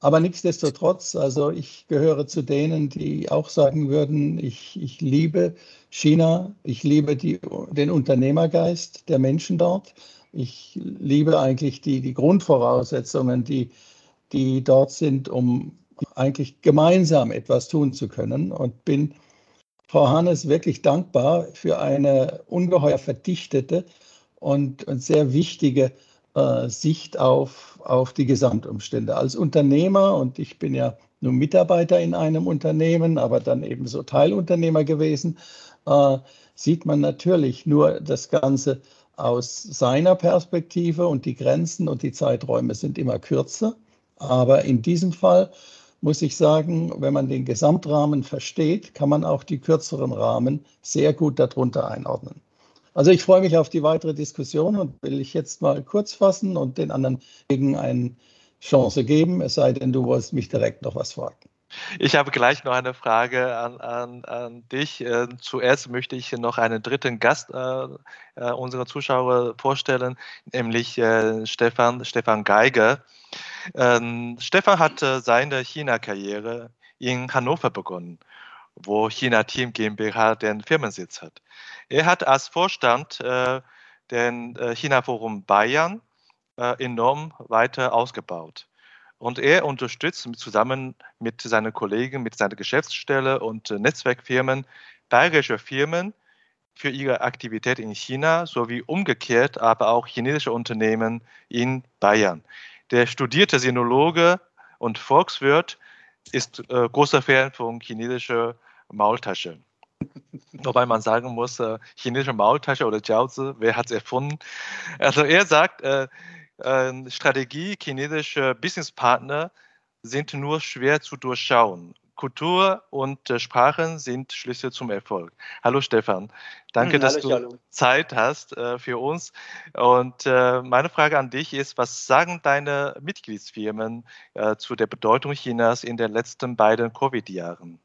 Aber nichtsdestotrotz, also ich gehöre zu denen, die auch sagen würden, ich, ich liebe China, ich liebe die, den Unternehmergeist der Menschen dort. Ich liebe eigentlich die, die Grundvoraussetzungen, die, die dort sind, um eigentlich gemeinsam etwas tun zu können und bin Frau Hannes wirklich dankbar für eine ungeheuer verdichtete und, und sehr wichtige äh, Sicht auf, auf die Gesamtumstände. Als Unternehmer, und ich bin ja nur Mitarbeiter in einem Unternehmen, aber dann ebenso Teilunternehmer gewesen, äh, sieht man natürlich nur das Ganze aus seiner Perspektive und die Grenzen und die Zeiträume sind immer kürzer. Aber in diesem Fall muss ich sagen, wenn man den Gesamtrahmen versteht, kann man auch die kürzeren Rahmen sehr gut darunter einordnen. Also ich freue mich auf die weitere Diskussion und will ich jetzt mal kurz fassen und den anderen gegen eine Chance geben, es sei denn, du wolltest mich direkt noch was fragen. Ich habe gleich noch eine Frage an, an, an dich. Äh, zuerst möchte ich noch einen dritten Gast äh, äh unserer Zuschauer vorstellen, nämlich äh, Stefan, Stefan Geiger. Ähm, Stefan hat seine China-Karriere in Hannover begonnen, wo China Team GmbH den Firmensitz hat. Er hat als Vorstand äh, den äh, China-Forum Bayern enorm weiter ausgebaut. Und er unterstützt zusammen mit seinen Kollegen, mit seiner Geschäftsstelle und äh, Netzwerkfirmen bayerische Firmen für ihre Aktivität in China sowie umgekehrt aber auch chinesische Unternehmen in Bayern. Der studierte Sinologe und Volkswirt ist äh, großer Fan von chinesischer Maultasche. [laughs] Wobei man sagen muss, äh, chinesische Maultasche oder Jiaozi, wer hat es erfunden? Also er sagt, äh, äh, Strategie chinesischer Businesspartner sind nur schwer zu durchschauen. Kultur und äh, Sprachen sind Schlüssel zum Erfolg. Hallo Stefan, danke, hm, dass du hallo. Zeit hast äh, für uns. Und äh, meine Frage an dich ist, was sagen deine Mitgliedsfirmen zu der Bedeutung Chinas in den letzten beiden Covid-Jahren?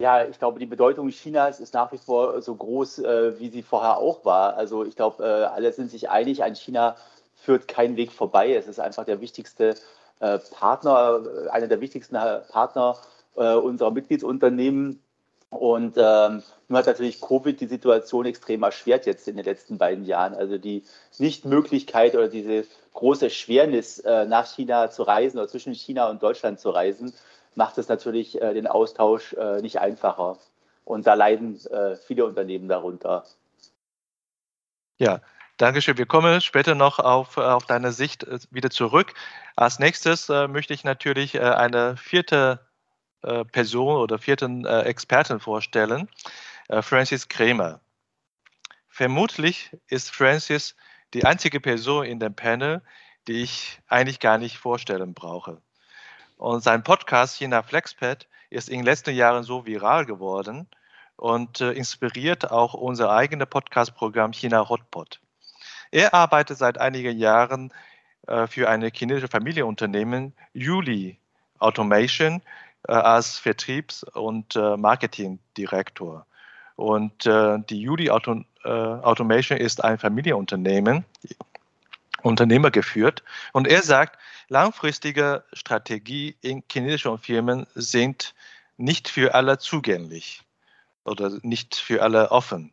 Ja, ich glaube, die Bedeutung Chinas ist nach wie vor so groß, wie sie vorher auch war. Also ich glaube, alle sind sich einig, an China führt kein Weg vorbei. Es ist einfach der wichtigste Partner, einer der wichtigsten Partner äh, unserer Mitgliedsunternehmen. Und ähm, nun hat natürlich Covid die Situation extrem erschwert jetzt in den letzten beiden Jahren. Also die Nichtmöglichkeit oder diese große Schwernis, äh, nach China zu reisen oder zwischen China und Deutschland zu reisen, macht es natürlich äh, den Austausch äh, nicht einfacher. Und da leiden äh, viele Unternehmen darunter. Ja, Dankeschön. Wir kommen später noch auf, auf deine Sicht äh, wieder zurück. Als nächstes möchte ich natürlich eine vierte äh, Person oder vierten äh, Experten vorstellen, äh, Francis Kramer. Vermutlich ist Francis die einzige Person in dem Panel, die ich eigentlich gar nicht vorstellen brauche. Und sein Podcast China Flexpad ist in den letzten Jahren so viral geworden und äh, inspiriert auch unser eigenes Podcast-Programm China Hotpot. Er arbeitet seit einigen Jahren äh, für eine chinesische Familienunternehmen, Yuli Automation, äh, als Vertriebs- und äh, Marketingdirektor. Und die Judy Auto, Automation ist ein Familienunternehmen, Unternehmer geführt. Und er sagt, langfristige Strategie in chinesischen Firmen sind nicht für alle zugänglich oder nicht für alle offen.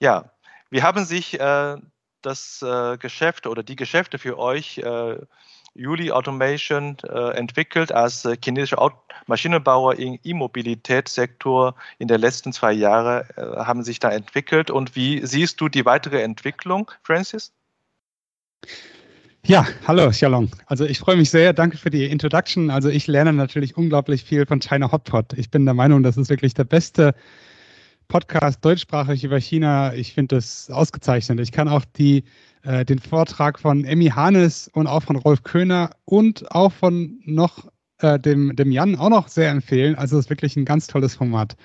Ja, wir haben sich äh, das äh, Geschäft oder die Geschäfte für euch äh, Juli Automation äh, entwickelt als äh, chinesischer Aut Maschinenbauer im E-Mobilitätssektor in den letzten zwei Jahren äh, haben sich da entwickelt. Und wie siehst du die weitere Entwicklung, Francis? Ja, hallo, Shalom. Also ich freue mich sehr. Danke für die Introduction. Also ich lerne natürlich unglaublich viel von China Hotpot. Ich bin der Meinung, das ist wirklich der beste Podcast deutschsprachig über China. Ich finde das ausgezeichnet. Ich kann auch die äh, den Vortrag von Emmy Hanes und auch von Rolf Köhner und auch von noch äh, dem, dem Jan auch noch sehr empfehlen. Also es ist wirklich ein ganz tolles Format.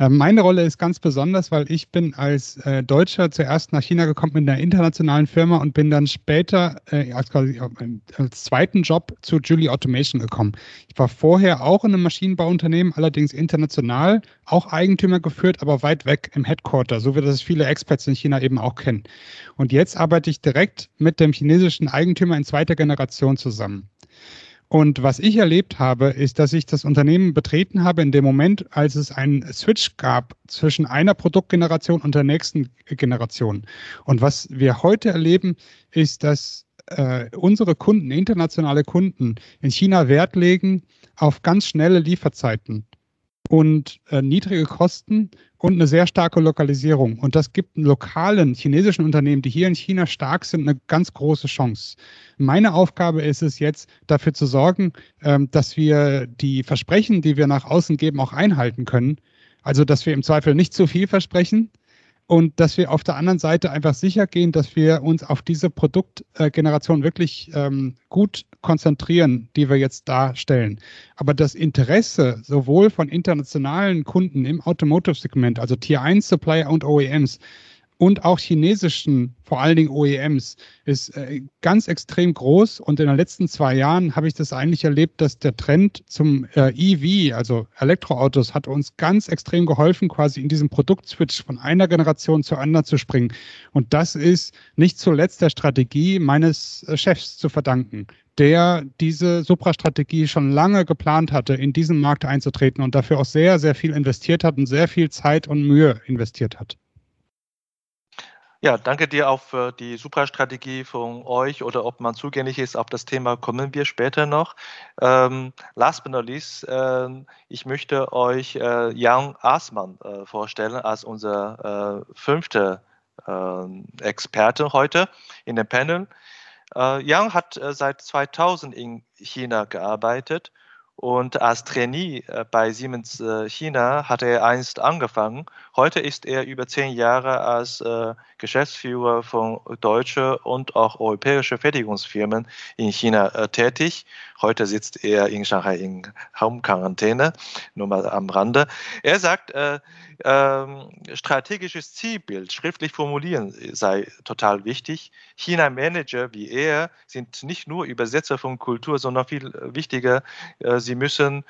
Ähm, meine Rolle ist ganz besonders, weil ich bin als äh, Deutscher zuerst nach China gekommen mit einer internationalen Firma und bin dann später äh, als, quasi, äh, als zweiten Job zu Julie Automation gekommen. Ich war vorher auch in einem Maschinenbauunternehmen, allerdings international, auch Eigentümer geführt, aber weit weg im Headquarter, so wie das viele Experts in China eben auch kennen. Und jetzt arbeite ich direkt mit dem chinesischen Eigentümer in zweiter Generation zusammen. Und was ich erlebt habe, ist, dass ich das Unternehmen betreten habe in dem Moment, als es einen Switch gab zwischen einer Produktgeneration und der nächsten Generation. Und was wir heute erleben, ist, dass äh, unsere Kunden, internationale Kunden in China Wert legen auf ganz schnelle Lieferzeiten und äh, niedrige Kosten und eine sehr starke Lokalisierung. Und das gibt lokalen chinesischen Unternehmen, die hier in China stark sind, eine ganz große Chance. Meine Aufgabe ist es jetzt, dafür zu sorgen, ähm, dass wir die Versprechen, die wir nach außen geben, auch einhalten können. Also, dass wir im Zweifel nicht zu viel versprechen, und dass wir auf der anderen Seite einfach sicher gehen, dass wir uns auf diese Produktgeneration wirklich ähm, gut konzentrieren, die wir jetzt darstellen. Aber das Interesse sowohl von internationalen Kunden im Automotive-Segment, also Tier 1 Supplier und OEMs, und auch chinesischen, vor allen Dingen OEMs, ist äh, ganz extrem groß. Und in den letzten zwei Jahren habe ich das eigentlich erlebt, dass der Trend zum äh, EV, also Elektroautos, hat uns ganz extrem geholfen, quasi in diesem Produktswitch von einer Generation zur anderen zu springen. Und das ist nicht zuletzt der Strategie meines äh, Chefs zu verdanken der diese Supra-Strategie schon lange geplant hatte, in diesen Markt einzutreten und dafür auch sehr, sehr viel investiert hat und sehr viel Zeit und Mühe investiert hat. Ja, danke dir auch für die Superstrategie von euch oder ob man zugänglich ist. Auf das Thema kommen wir später noch. Ähm, last but not least, äh, ich möchte euch äh, Jan Aßmann äh, vorstellen als unser äh, fünfter ähm, Experte heute in dem Panel. Äh, Yang hat äh, seit 2000 in China gearbeitet Und als Trainee äh, bei Siemens äh, China hat er einst angefangen. Heute ist er über zehn Jahre als äh, Geschäftsführer von deutschen und auch europäischen Fertigungsfirmen in China tätig. Heute sitzt er in Shanghai in Home-Quarantäne, nur mal am Rande. Er sagt, äh, äh, strategisches Zielbild schriftlich formulieren sei total wichtig. China-Manager wie er sind nicht nur Übersetzer von Kultur, sondern viel wichtiger, äh, sie müssen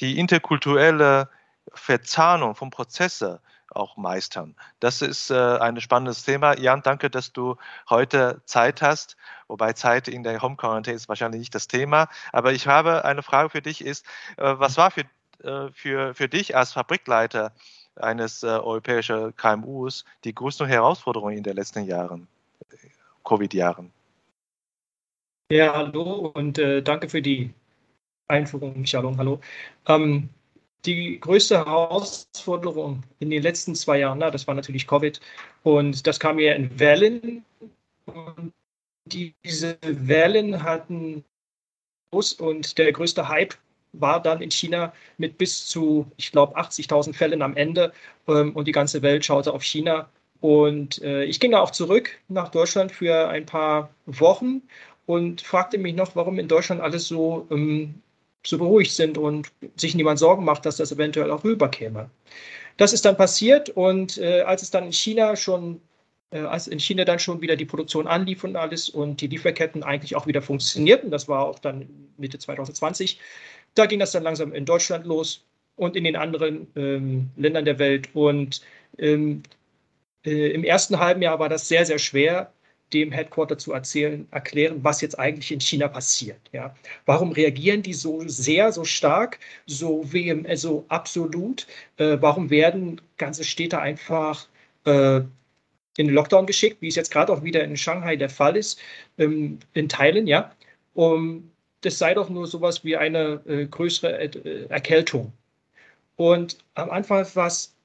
die interkulturelle Verzahnung von Prozessen auch meistern. Das ist äh, ein spannendes Thema. Jan, danke, dass du heute Zeit hast. Wobei Zeit in der Home Quarantine ist wahrscheinlich nicht das Thema. Aber ich habe eine Frage für dich: Ist, äh, was war für, äh, für, für dich als Fabrikleiter eines äh, europäischen KMUs die größte Herausforderung in den letzten Jahren, Covid-Jahren? Ja, hallo und äh, danke für die Einführung, Shalom, hallo. Ähm, die größte Herausforderung in den letzten zwei Jahren, na, das war natürlich Covid und das kam ja in Wellen und diese Wellen hatten und der größte Hype war dann in China mit bis zu, ich glaube, 80.000 Fällen am Ende ähm, und die ganze Welt schaute auf China. Und äh, ich ging da auch zurück nach Deutschland für ein paar Wochen und fragte mich noch, warum in Deutschland alles so ähm, so beruhigt sind und sich niemand Sorgen macht, dass das eventuell auch rüberkäme. Das ist dann passiert und äh, als es dann in China schon, äh, als in China dann schon wieder die Produktion anlief und alles und die Lieferketten eigentlich auch wieder funktionierten, das war auch dann Mitte 2020, da ging das dann langsam in Deutschland los und in den anderen ähm, Ländern der Welt. Und ähm, äh, im ersten halben Jahr war das sehr, sehr schwer, dem Headquarter zu erzählen, erklären, was jetzt eigentlich in China passiert. Ja. Warum reagieren die so sehr, so stark, so vehem, so absolut? Äh, warum werden ganze Städte einfach äh, in den Lockdown geschickt, wie es jetzt gerade auch wieder in Shanghai der Fall ist, ähm, in Teilen, ja? Um, das sei doch nur sowas wie eine äh, größere äh, Erkältung. Und am Anfang war es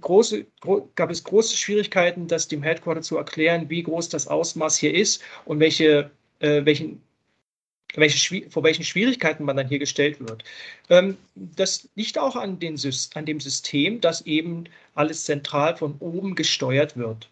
große, gro gab es große Schwierigkeiten, das dem Headquarter zu erklären, wie groß das Ausmaß hier ist und welche, äh, welchen, welche, vor welchen Schwierigkeiten man dann hier gestellt wird. Ähm, das liegt auch an, den, an dem System, dass eben alles zentral von oben gesteuert wird.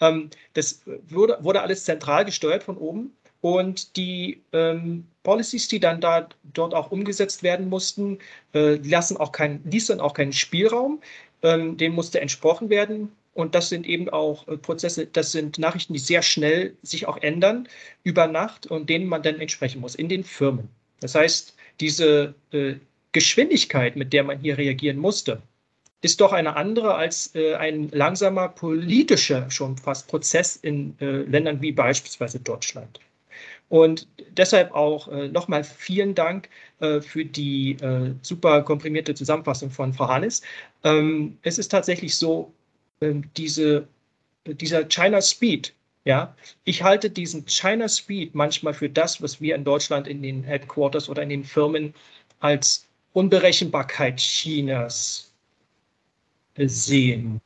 Ähm, das wurde, wurde alles zentral gesteuert von oben und die ähm, Policies, die dann da dort auch umgesetzt werden mussten, äh, lassen auch kein, ließen auch keinen Spielraum ähm, dem musste entsprochen werden. Und das sind eben auch äh, Prozesse, das sind Nachrichten, die sehr schnell sich auch ändern über Nacht und denen man dann entsprechen muss in den Firmen. Das heißt, diese äh, Geschwindigkeit, mit der man hier reagieren musste, ist doch eine andere als äh, ein langsamer politischer schon fast Prozess in äh, Ländern wie beispielsweise Deutschland. Und deshalb auch äh, nochmal vielen Dank äh, für die äh, super komprimierte Zusammenfassung von Frau Hannes. Ähm, es ist tatsächlich so, ähm, diese, dieser China Speed, ja, ich halte diesen China Speed manchmal für das, was wir in Deutschland in den Headquarters oder in den Firmen als Unberechenbarkeit Chinas sehen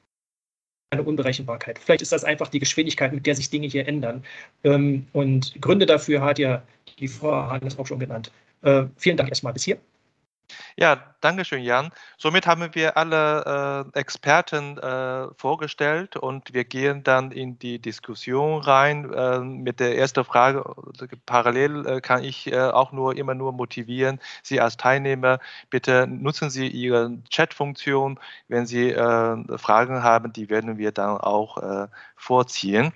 eine Unberechenbarkeit. Vielleicht ist das einfach die Geschwindigkeit, mit der sich Dinge hier ändern. Ähm, und Gründe dafür hat ja die Frau Hannes auch schon genannt. Äh, vielen Dank erstmal bis hier. Ja, danke schön, Jan. Somit haben wir alle äh, Experten äh, vorgestellt und wir gehen dann in die Diskussion rein äh, mit der ersten Frage. Parallel äh, kann ich äh, auch nur immer nur motivieren, Sie als Teilnehmer, bitte nutzen Sie Ihre Chat-Funktion. Wenn Sie äh, Fragen haben, die werden wir dann auch vorziehen.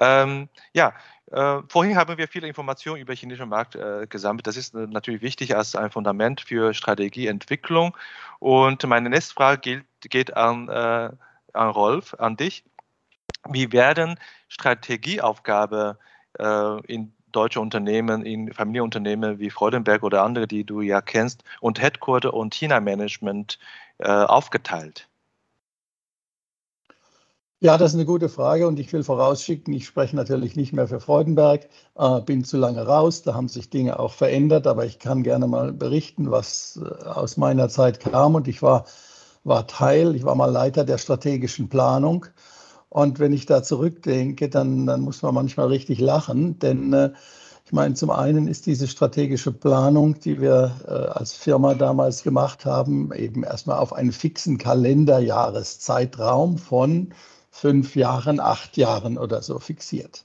Ähm, ja, äh, vorhin haben wir viele Informationen über den chinesischen Markt äh, gesammelt. Das ist äh, natürlich wichtig als ein Fundament für Strategieentwicklung. Und meine nächste Frage gilt, geht an, äh, an Rolf, an dich. Wie werden Strategieaufgaben äh, in deutsche Unternehmen, in Familienunternehmen wie Freudenberg oder andere, die du ja kennst, und Headquarter und China-Management äh, aufgeteilt? Ja, das ist eine gute Frage und ich will vorausschicken, ich spreche natürlich nicht mehr für Freudenberg, äh, bin zu lange raus, da haben sich Dinge auch verändert, aber ich kann gerne mal berichten, was äh, aus meiner Zeit kam und ich war, war Teil, ich war mal Leiter der strategischen Planung. Und wenn ich da zurückdenke, dann, dann muss man manchmal richtig lachen, denn äh, Ich meine, zum einen ist diese strategische Planung, die wir äh, als Firma damals gemacht haben, eben erstmal auf einen fixen Kalenderjahreszeitraum von fünf Jahren, acht Jahren oder so fixiert.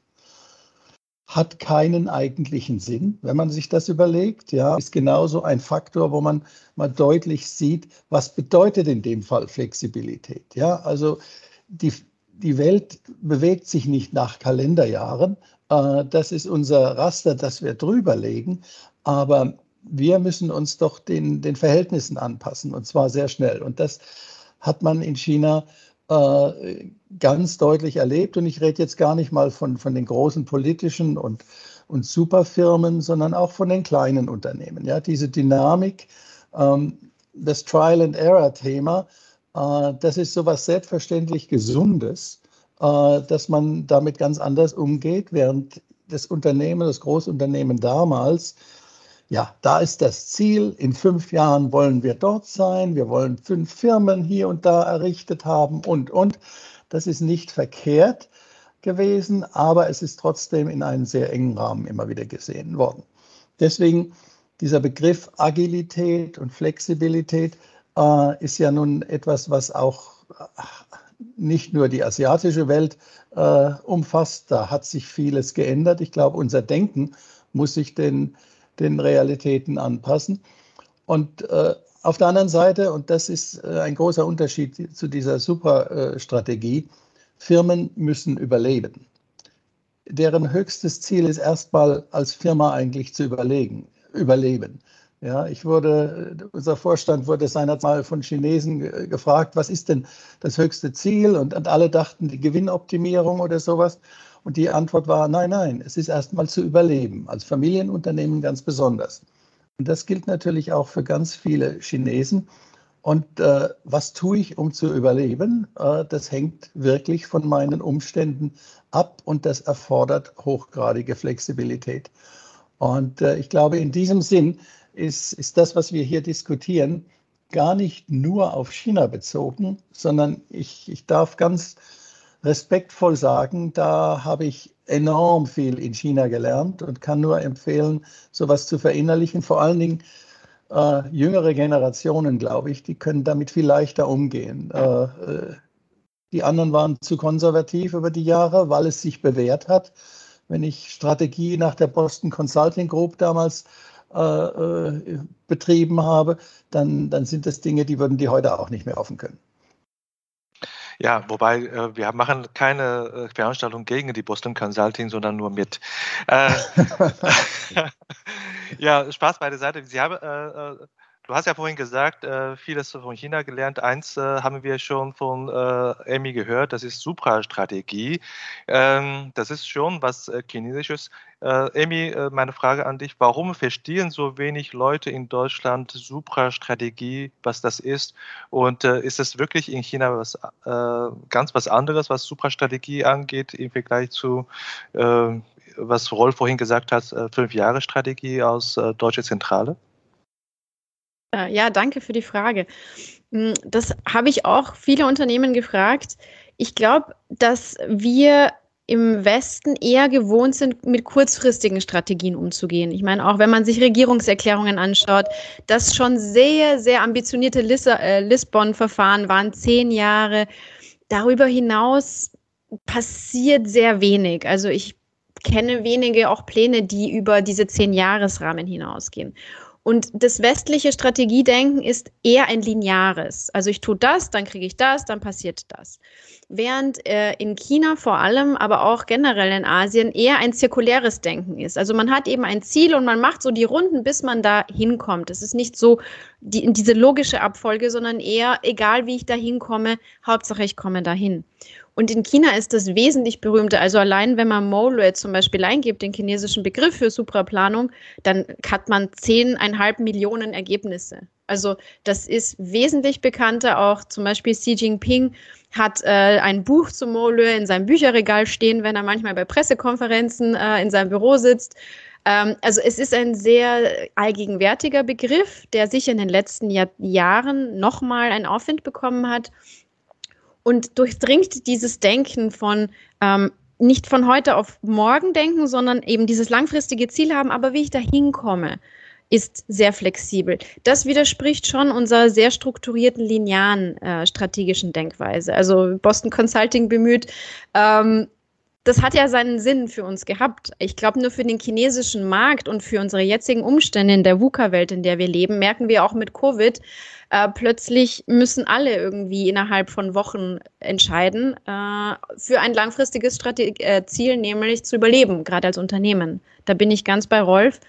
Hat keinen eigentlichen Sinn, wenn man sich das überlegt. Ja, ist genauso ein Faktor, wo man mal deutlich sieht, was bedeutet in dem Fall Flexibilität. Ja, also die, die Welt bewegt sich nicht nach Kalenderjahren, äh, das ist unser Raster, das wir drüber legen. Aber wir müssen uns doch den, den Verhältnissen anpassen und zwar sehr schnell. Und das hat man in China äh, ganz deutlich erlebt. Und ich rede jetzt gar nicht mal von, von den großen politischen und, und Superfirmen, sondern auch von den kleinen Unternehmen. Ja, diese Dynamik, ähm, das Trial and Error Thema, äh, das ist so was selbstverständlich Gesundes. Äh, dass man damit ganz anders umgeht, während das Unternehmen, das Großunternehmen damals, ja, da ist das Ziel, in fünf Jahren wollen wir dort sein, wir wollen fünf Firmen hier und da errichtet haben und, und. Das ist nicht verkehrt gewesen, aber es ist trotzdem in einem sehr engen Rahmen immer wieder gesehen worden. Deswegen dieser Begriff Agilität und Flexibilität äh, ist ja nun etwas, was auch nicht nur die asiatische Welt äh, umfasst. Da hat sich vieles geändert. Ich glaube, unser Denken muss sich den, den Realitäten anpassen. Und äh, auf der anderen Seite, und das ist äh, ein großer Unterschied zu dieser Superstrategie, Firmen müssen überleben. Deren höchstes Ziel ist erstmal als Firma eigentlich zu überlegen, überleben. Ja, ich wurde, unser Vorstand wurde seinerzeit von Chinesen gefragt, was ist denn das höchste Ziel? Und, und alle dachten, die Gewinnoptimierung oder sowas. Und die Antwort war, nein, nein, es ist erstmal zu überleben, als Familienunternehmen ganz besonders. Und das gilt natürlich auch für ganz viele Chinesen. Und äh, was tue ich, um zu überleben? Äh, das hängt wirklich von meinen Umständen ab und das erfordert hochgradige Flexibilität. Und äh, ich glaube, in diesem Sinn ist, ist das, was wir hier diskutieren, gar nicht nur auf China bezogen, sondern ich, ich darf ganz respektvoll sagen, da habe ich enorm viel in China gelernt und kann nur empfehlen, sowas zu verinnerlichen. Vor allen Dingen äh, jüngere Generationen, glaube ich, die können damit viel leichter umgehen. Äh, äh, die anderen waren zu konservativ über die Jahre, weil es sich bewährt hat. Wenn ich Strategie nach der Boston Consulting Group damals äh, äh, betrieben habe, dann, dann sind das Dinge, die würden die heute auch nicht mehr offen können. Ja, wobei äh, wir machen keine äh, Veranstaltung gegen die Boston Consulting, sondern nur mit. Äh, [laughs] [laughs] ja, Spaß bei der Seite. Sie haben äh, Du hast ja vorhin gesagt, äh, vieles von China gelernt. Eins äh, haben wir schon von äh, Amy gehört, das ist Suprastrategie. Ähm, das ist schon was äh, Chinesisches. Äh, Amy, äh, meine Frage an dich, warum verstehen so wenig Leute in Deutschland Suprastrategie, was das ist? Und äh, ist es wirklich in China was ganz was anderes, was Suprastrategie angeht, im Vergleich zu was Rolf vorhin gesagt hat, fünf Jahre Strategie aus Deutsche Zentrale? Äh, ja, danke für die Frage. Hm, das habe ich auch viele Unternehmen gefragt. Ich glaube, dass wir im Westen eher gewohnt sind, mit kurzfristigen Strategien umzugehen. Ich meine, auch wenn man sich Regierungserklärungen anschaut, das schon sehr, sehr ambitionierte Lis äh, Lissabon-Verfahren waren zehn Jahre. Darüber hinaus passiert sehr wenig. Also ich kenne wenige auch Pläne, die über diese zehn Jahresrahmen hinausgehen. Und das westliche Strategiedenken ist eher ein lineares. Also ich tue das, dann kriege ich das, dann passiert das. Während äh, in China vor allem, aber auch generell in Asien eher ein zirkuläres Denken ist. Also man hat eben ein Ziel und man macht so die Runden, bis man da hinkommt. Es ist nicht so die, diese logische Abfolge, sondern eher, egal wie ich da hinkomme, Hauptsache ich komme dahin. Und in China ist das wesentlich berühmter. Also allein, wenn man Mole zum Beispiel eingibt, den chinesischen Begriff für Supraplanung, dann hat man zehneinhalb Millionen Ergebnisse. Also das ist wesentlich bekannter. Auch zum Beispiel Xi Jinping hat äh, ein Buch zu Mole in seinem Bücherregal stehen, wenn er manchmal bei Pressekonferenzen äh, in seinem Büro sitzt. Ähm, also es ist ein sehr allgegenwärtiger Begriff, der sich in den letzten Jahr Jahren nochmal einen Aufwind bekommen hat und durchdringt dieses Denken von, ähm, nicht von heute auf morgen denken, sondern eben dieses langfristige Ziel haben, aber wie ich da hinkomme, ist sehr flexibel. Das widerspricht schon unserer sehr strukturierten linearen äh, strategischen Denkweise. Also Boston Consulting bemüht, ähm, das hat ja seinen Sinn für uns gehabt. Ich glaube, nur für den chinesischen Markt und für unsere jetzigen Umstände in der VUCA-Welt, in der wir leben, merken wir auch mit Covid, äh, plötzlich müssen alle irgendwie innerhalb von Wochen entscheiden äh, für ein langfristiges Strate äh, Ziel, nämlich zu überleben, gerade als Unternehmen. Da bin ich ganz bei Rolf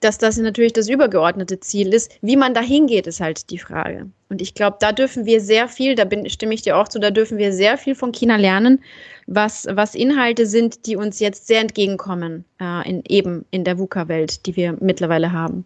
dass das natürlich das übergeordnete Ziel ist. Wie man da hingeht, ist halt die Frage. Und ich glaube, da dürfen wir sehr viel, da bin, stimme ich dir auch zu, da dürfen wir sehr viel von China lernen, was, was Inhalte sind, die uns jetzt sehr entgegenkommen, äh, in, eben in der VUCA-Welt, die wir mittlerweile haben.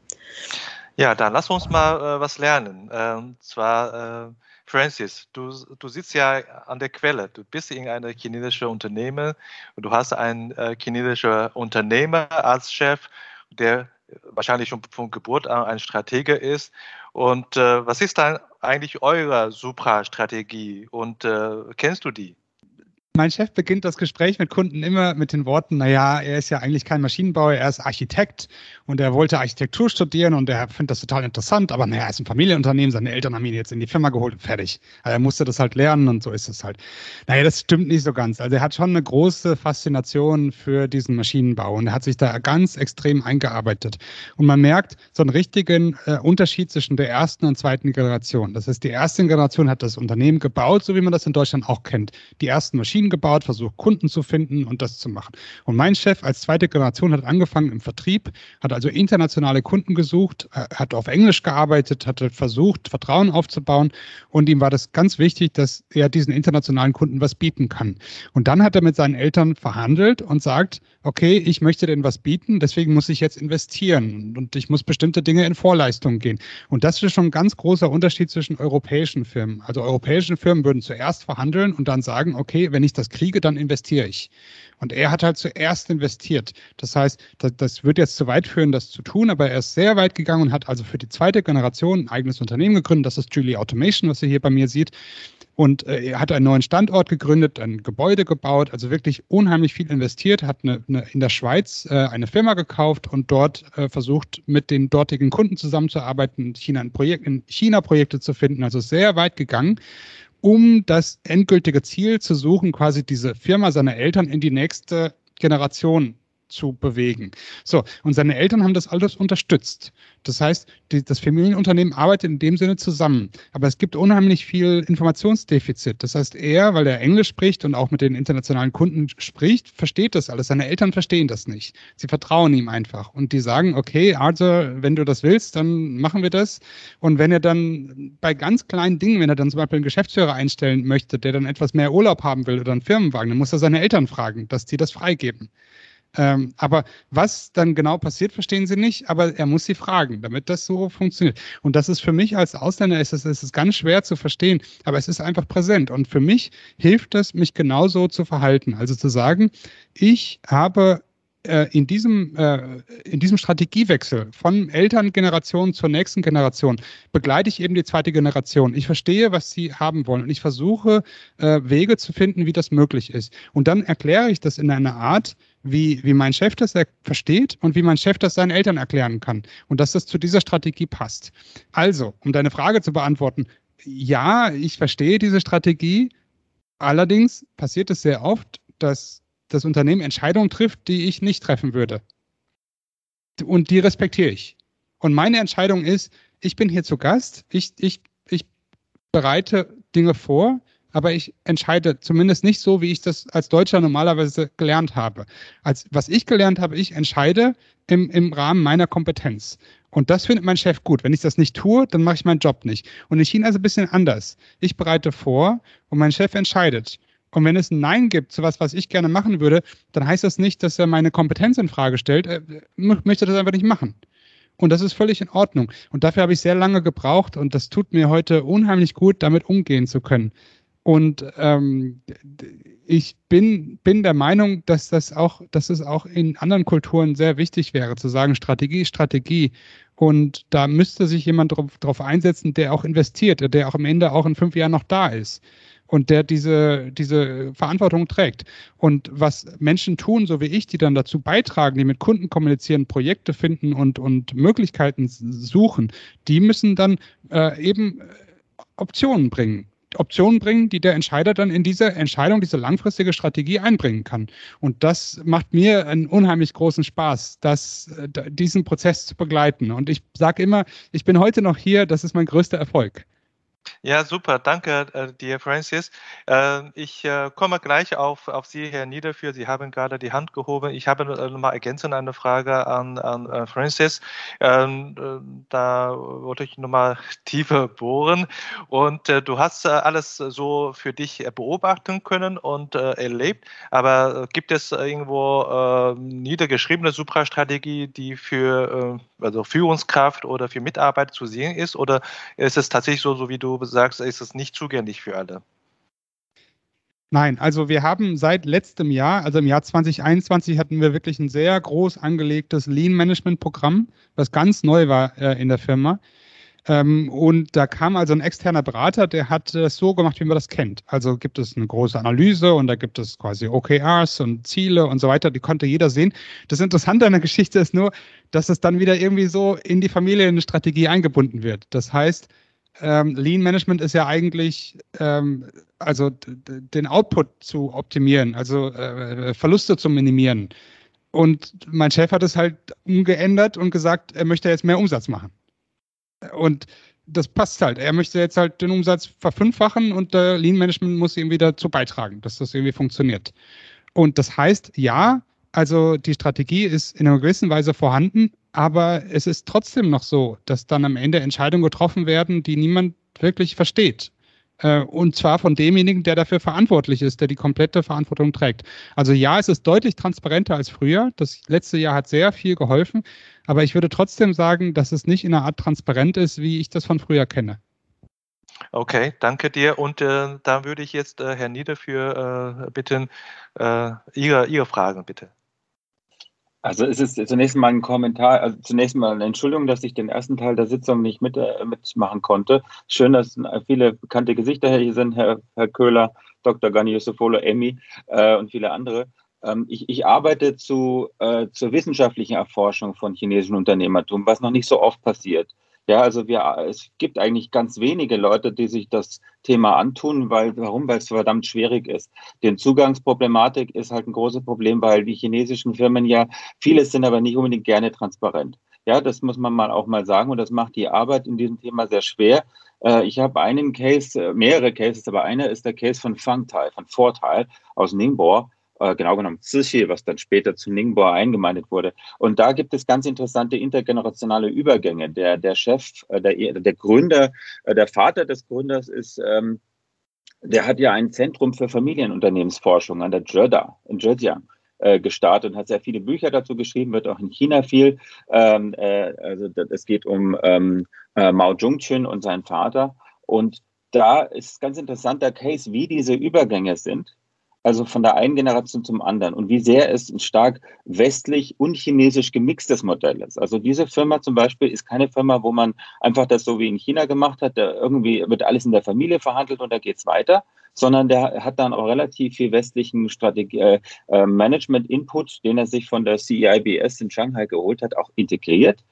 Ja, dann lass uns mal äh, was lernen. Ähm, und zwar, äh, Francis, du, du sitzt ja an der Quelle. Du bist in einem chinesischen Unternehmen und du hast einen äh, chinesischen Unternehmer als Chef, der wahrscheinlich schon von Geburt an ein Stratege ist. Und äh, was ist dann eigentlich eure Supra-Strategie und äh, kennst du die? Mein Chef beginnt das Gespräch mit Kunden immer mit den Worten, naja, er ist ja eigentlich kein Maschinenbauer, er ist Architekt und er wollte Architektur studieren und er findet das total interessant, aber naja, er ist ein Familienunternehmen, seine Eltern haben ihn jetzt in die Firma geholt und fertig. Also er musste das halt lernen und so ist es halt. Naja, das stimmt nicht so ganz. Also er hat schon eine große Faszination für diesen Maschinenbau und er hat sich da ganz extrem eingearbeitet. Und man merkt so einen richtigen äh, Unterschied zwischen der ersten und zweiten Generation. Das heißt, die erste Generation hat das Unternehmen gebaut, so wie man das in Deutschland auch kennt. Die ersten Maschinen Maschinen gebaut, versucht Kunden zu finden und das zu machen. Und mein Chef als zweite Generation hat angefangen im Vertrieb, hat also internationale Kunden gesucht, äh, hat auf Englisch gearbeitet, hat versucht, Vertrauen aufzubauen und ihm war das ganz wichtig, dass er diesen internationalen Kunden was bieten kann. Und dann hat er mit seinen Eltern verhandelt und sagt, okay, ich möchte denn was bieten, deswegen muss ich jetzt investieren und ich muss bestimmte Dinge in Vorleistungen gehen. Und das ist schon ein ganz großer Unterschied zwischen europäischen Firmen. Also europäische Firmen würden zuerst verhandeln und dann sagen, okay, wenn ich ich das kriege, dann investiere ich. Und er hat halt zuerst investiert. Das heißt, das, das wird jetzt zu weit führen, das zu tun, aber er ist sehr weit gegangen und hat also für die zweite Generation ein eigenes Unternehmen gegründet. Das ist Julie Automation, was ihr hier bei mir sieht. Und äh, er hat einen neuen Standort gegründet, ein Gebäude gebaut, also wirklich unheimlich viel investiert, hat eine, eine in der Schweiz äh, eine Firma gekauft und dort äh, versucht, mit den dortigen Kunden zusammenzuarbeiten, China ein Projekt, in China Projekte zu finden, also sehr weit gegangen um das endgültige Ziel zu suchen, quasi diese Firma seiner Eltern in die nächste Generation zu bewegen. So, und seine Eltern haben das alles unterstützt. Das heißt, die, das Familienunternehmen arbeitet in dem Sinne zusammen. Aber es gibt unheimlich viel Informationsdefizit. Das heißt, er, weil er Englisch spricht und auch mit den internationalen Kunden spricht, versteht das alles. Seine Eltern verstehen das nicht. Sie vertrauen ihm einfach. Und die sagen, okay, Arthur, wenn du das willst, dann machen wir das. Und wenn er dann bei ganz kleinen Dingen, wenn er dann zum Beispiel einen Geschäftsführer einstellen möchte, der dann etwas mehr Urlaub haben will oder einen Firmenwagen, dann muss er seine Eltern fragen, dass die das freigeben. Ähm, aber was dann genau passiert, verstehen sie nicht, aber er muss sie fragen, damit das so funktioniert. Und das ist für mich als Ausländer, ist es, ist ganz schwer zu verstehen, aber es ist einfach präsent. Und für mich hilft es, mich genauso zu verhalten. Also zu sagen, ich habe äh, in diesem, äh, in diesem Strategiewechsel von Elterngeneration zur nächsten Generation begleite ich eben die zweite Generation. Ich verstehe, was sie haben wollen und ich versuche, äh, Wege zu finden, wie das möglich ist. Und dann erkläre ich das in einer Art, wie, wie mein Chef das versteht und wie mein Chef das seinen Eltern erklären kann. Und dass das zu dieser Strategie passt. Also, um deine Frage zu beantworten, ja, ich verstehe diese Strategie. Allerdings passiert es sehr oft, dass das Unternehmen Entscheidungen trifft, die ich nicht treffen würde. Und die respektiere ich. Und meine Entscheidung ist, ich bin hier zu Gast, ich, ich, ich bereite Dinge vor, aber ich entscheide zumindest nicht so, wie ich das als Deutscher normalerweise gelernt habe. Als was ich gelernt habe, ich entscheide im, im Rahmen meiner Kompetenz. Und das findet mein Chef gut. Wenn ich das nicht tue, dann mache ich meinen Job nicht. Und in China ist es ein bisschen anders. Ich bereite vor und mein Chef entscheidet. Und wenn es ein Nein gibt zu was, was ich gerne machen würde, dann heißt das nicht, dass er meine Kompetenz in Frage stellt. Er möchte das einfach nicht machen. Und das ist völlig in Ordnung. Und dafür habe ich sehr lange gebraucht und das tut mir heute unheimlich gut, damit umgehen zu können. Und ähm, ich bin, bin der Meinung, dass das auch, dass es auch in anderen Kulturen sehr wichtig wäre, zu sagen, Strategie, Strategie. Und da müsste sich jemand darauf einsetzen, der auch investiert, der auch am Ende auch in fünf Jahren noch da ist. und der diese, diese Verantwortung trägt. Und was Menschen tun, so wie ich, die dann dazu beitragen, die mit Kunden kommunizieren, Projekte finden und, und Möglichkeiten suchen, die müssen dann äh, eben Optionen bringen. Optionen bringen, die der Entscheider dann in diese Entscheidung, diese langfristige Strategie einbringen kann. Und das macht mir einen unheimlich großen Spaß, das, äh, diesen Prozess zu begleiten. Und ich sage immer, ich bin heute noch hier, das ist mein größter Erfolg. Ja, super. Danke äh, dir, Francis. Äh, ich äh, komme gleich auf, auf Sie, Herr Niederführ. Sie haben gerade die Hand gehoben. Ich habe äh, nochmal ergänzend eine Frage an, an äh, Francis. Ähm, äh, da wollte ich nochmal [laughs] tiefer bohren. Und du hast alles so für dich beobachten können und erlebt. Aber gibt es irgendwo niedergeschriebene Suprastrategie, die für also Führungskraft oder für Mitarbeiter zu sehen ist? Oder ist es tatsächlich so, so wie du sagst, ist es nicht zugänglich für alle? Nein, also wir haben seit letztem Jahr, also im Jahr 2021 hatten wir wirklich ein sehr groß angelegtes Lean-Management-Programm, was ganz neu war äh, in der Firma. Ähm, und da kam also ein externer Berater, der hat es so gemacht, wie man das kennt. Also gibt es eine große Analyse und da gibt es quasi OKRs und Ziele und so weiter, die konnte jeder sehen. Das Interessante an der Geschichte ist nur, dass es dann wieder irgendwie so in die Familienstrategie eingebunden wird. Das heißt, ähm, Lean Management ist ja eigentlich, ähm, also den Output zu optimieren, also äh, Verluste zu minimieren. Und mein Chef hat es halt umgeändert und gesagt, er möchte jetzt mehr Umsatz machen. Und das passt halt. Er möchte jetzt halt den Umsatz verfünffachen und äh, Lean Management muss irgendwie dazu beitragen, dass das irgendwie funktioniert. Und das heißt, ja, also die Strategie ist in einer gewissen Weise vorhanden, aber es ist trotzdem noch so, dass dann am Ende Entscheidungen getroffen werden, die niemand wirklich versteht. Äh, und zwar von demjenigen, der dafür verantwortlich ist, der die komplette Verantwortung trägt. Also ja, es ist deutlich transparenter als früher. Das letzte Jahr hat sehr viel geholfen. Aber ich würde trotzdem sagen, dass es nicht in einer Art transparent ist, wie ich das von früher kenne. Okay, danke dir. Und äh, da würde ich jetzt äh, Herrn Niederführ äh, bitten, äh, Ihre, Ihre Fragen bitte. Also es ist zunächst mal ein Kommentar, also zunächst mal eine Entschuldigung, dass ich den ersten Teil der Sitzung nicht mit, äh, mitmachen konnte. Schön, dass viele bekannte Gesichter hier sind, Herr, Herr Köhler, Dr. Gani Yusufolo, Emmy äh, und viele andere. Ähm, ich, ich, arbeite zu, äh, zur wissenschaftlichen Erforschung von chinesischen Unternehmertum, was noch nicht so oft passiert. Ja, also wir, es gibt eigentlich ganz wenige Leute, die sich das Thema antun, weil, warum? Weil es verdammt schwierig ist. Die Zugangsproblematik ist halt ein großes Problem, weil die chinesischen Firmen ja, viele sind aber nicht unbedingt gerne transparent. Ja, das muss man mal auch mal sagen und das macht die Arbeit in diesem Thema sehr schwer. Äh, ich habe einen Case, äh, mehrere Cases, aber einer ist der Case von Fangtai, von Vorteil aus Ningbo äh, genau genommen Zilche, was dann später zu Ningbo eingemeindet wurde. Und da gibt es ganz interessante intergenerationale Übergänge. Der, der Chef, äh, der, der Gründer, äh, der Vater des Gründers ist, ähm, der hat ja ein Zentrum für Familienunternehmensforschung an der JEDA in Zhejiang gestartet und hat sehr viele Bücher dazu geschrieben, wird auch in China viel. Ähm, äh, also es geht um ähm, äh, Mao Zedong und seinen Vater. Und da ist ganz interessant der Case, wie diese Übergänge sind also von der einen Generation zum anderen und wie sehr es ein stark westlich und chinesisch gemixtes Modell ist. Also diese Firma zum Beispiel ist keine Firma, wo man einfach das so wie in China gemacht hat, da irgendwie wird alles in der Familie verhandelt und da geht's weiter, sondern der hat dann auch relativ viel westlichen Strategie, äh, äh Management-Input, den er sich von der CEIBS in Shanghai geholt hat, auch integriert.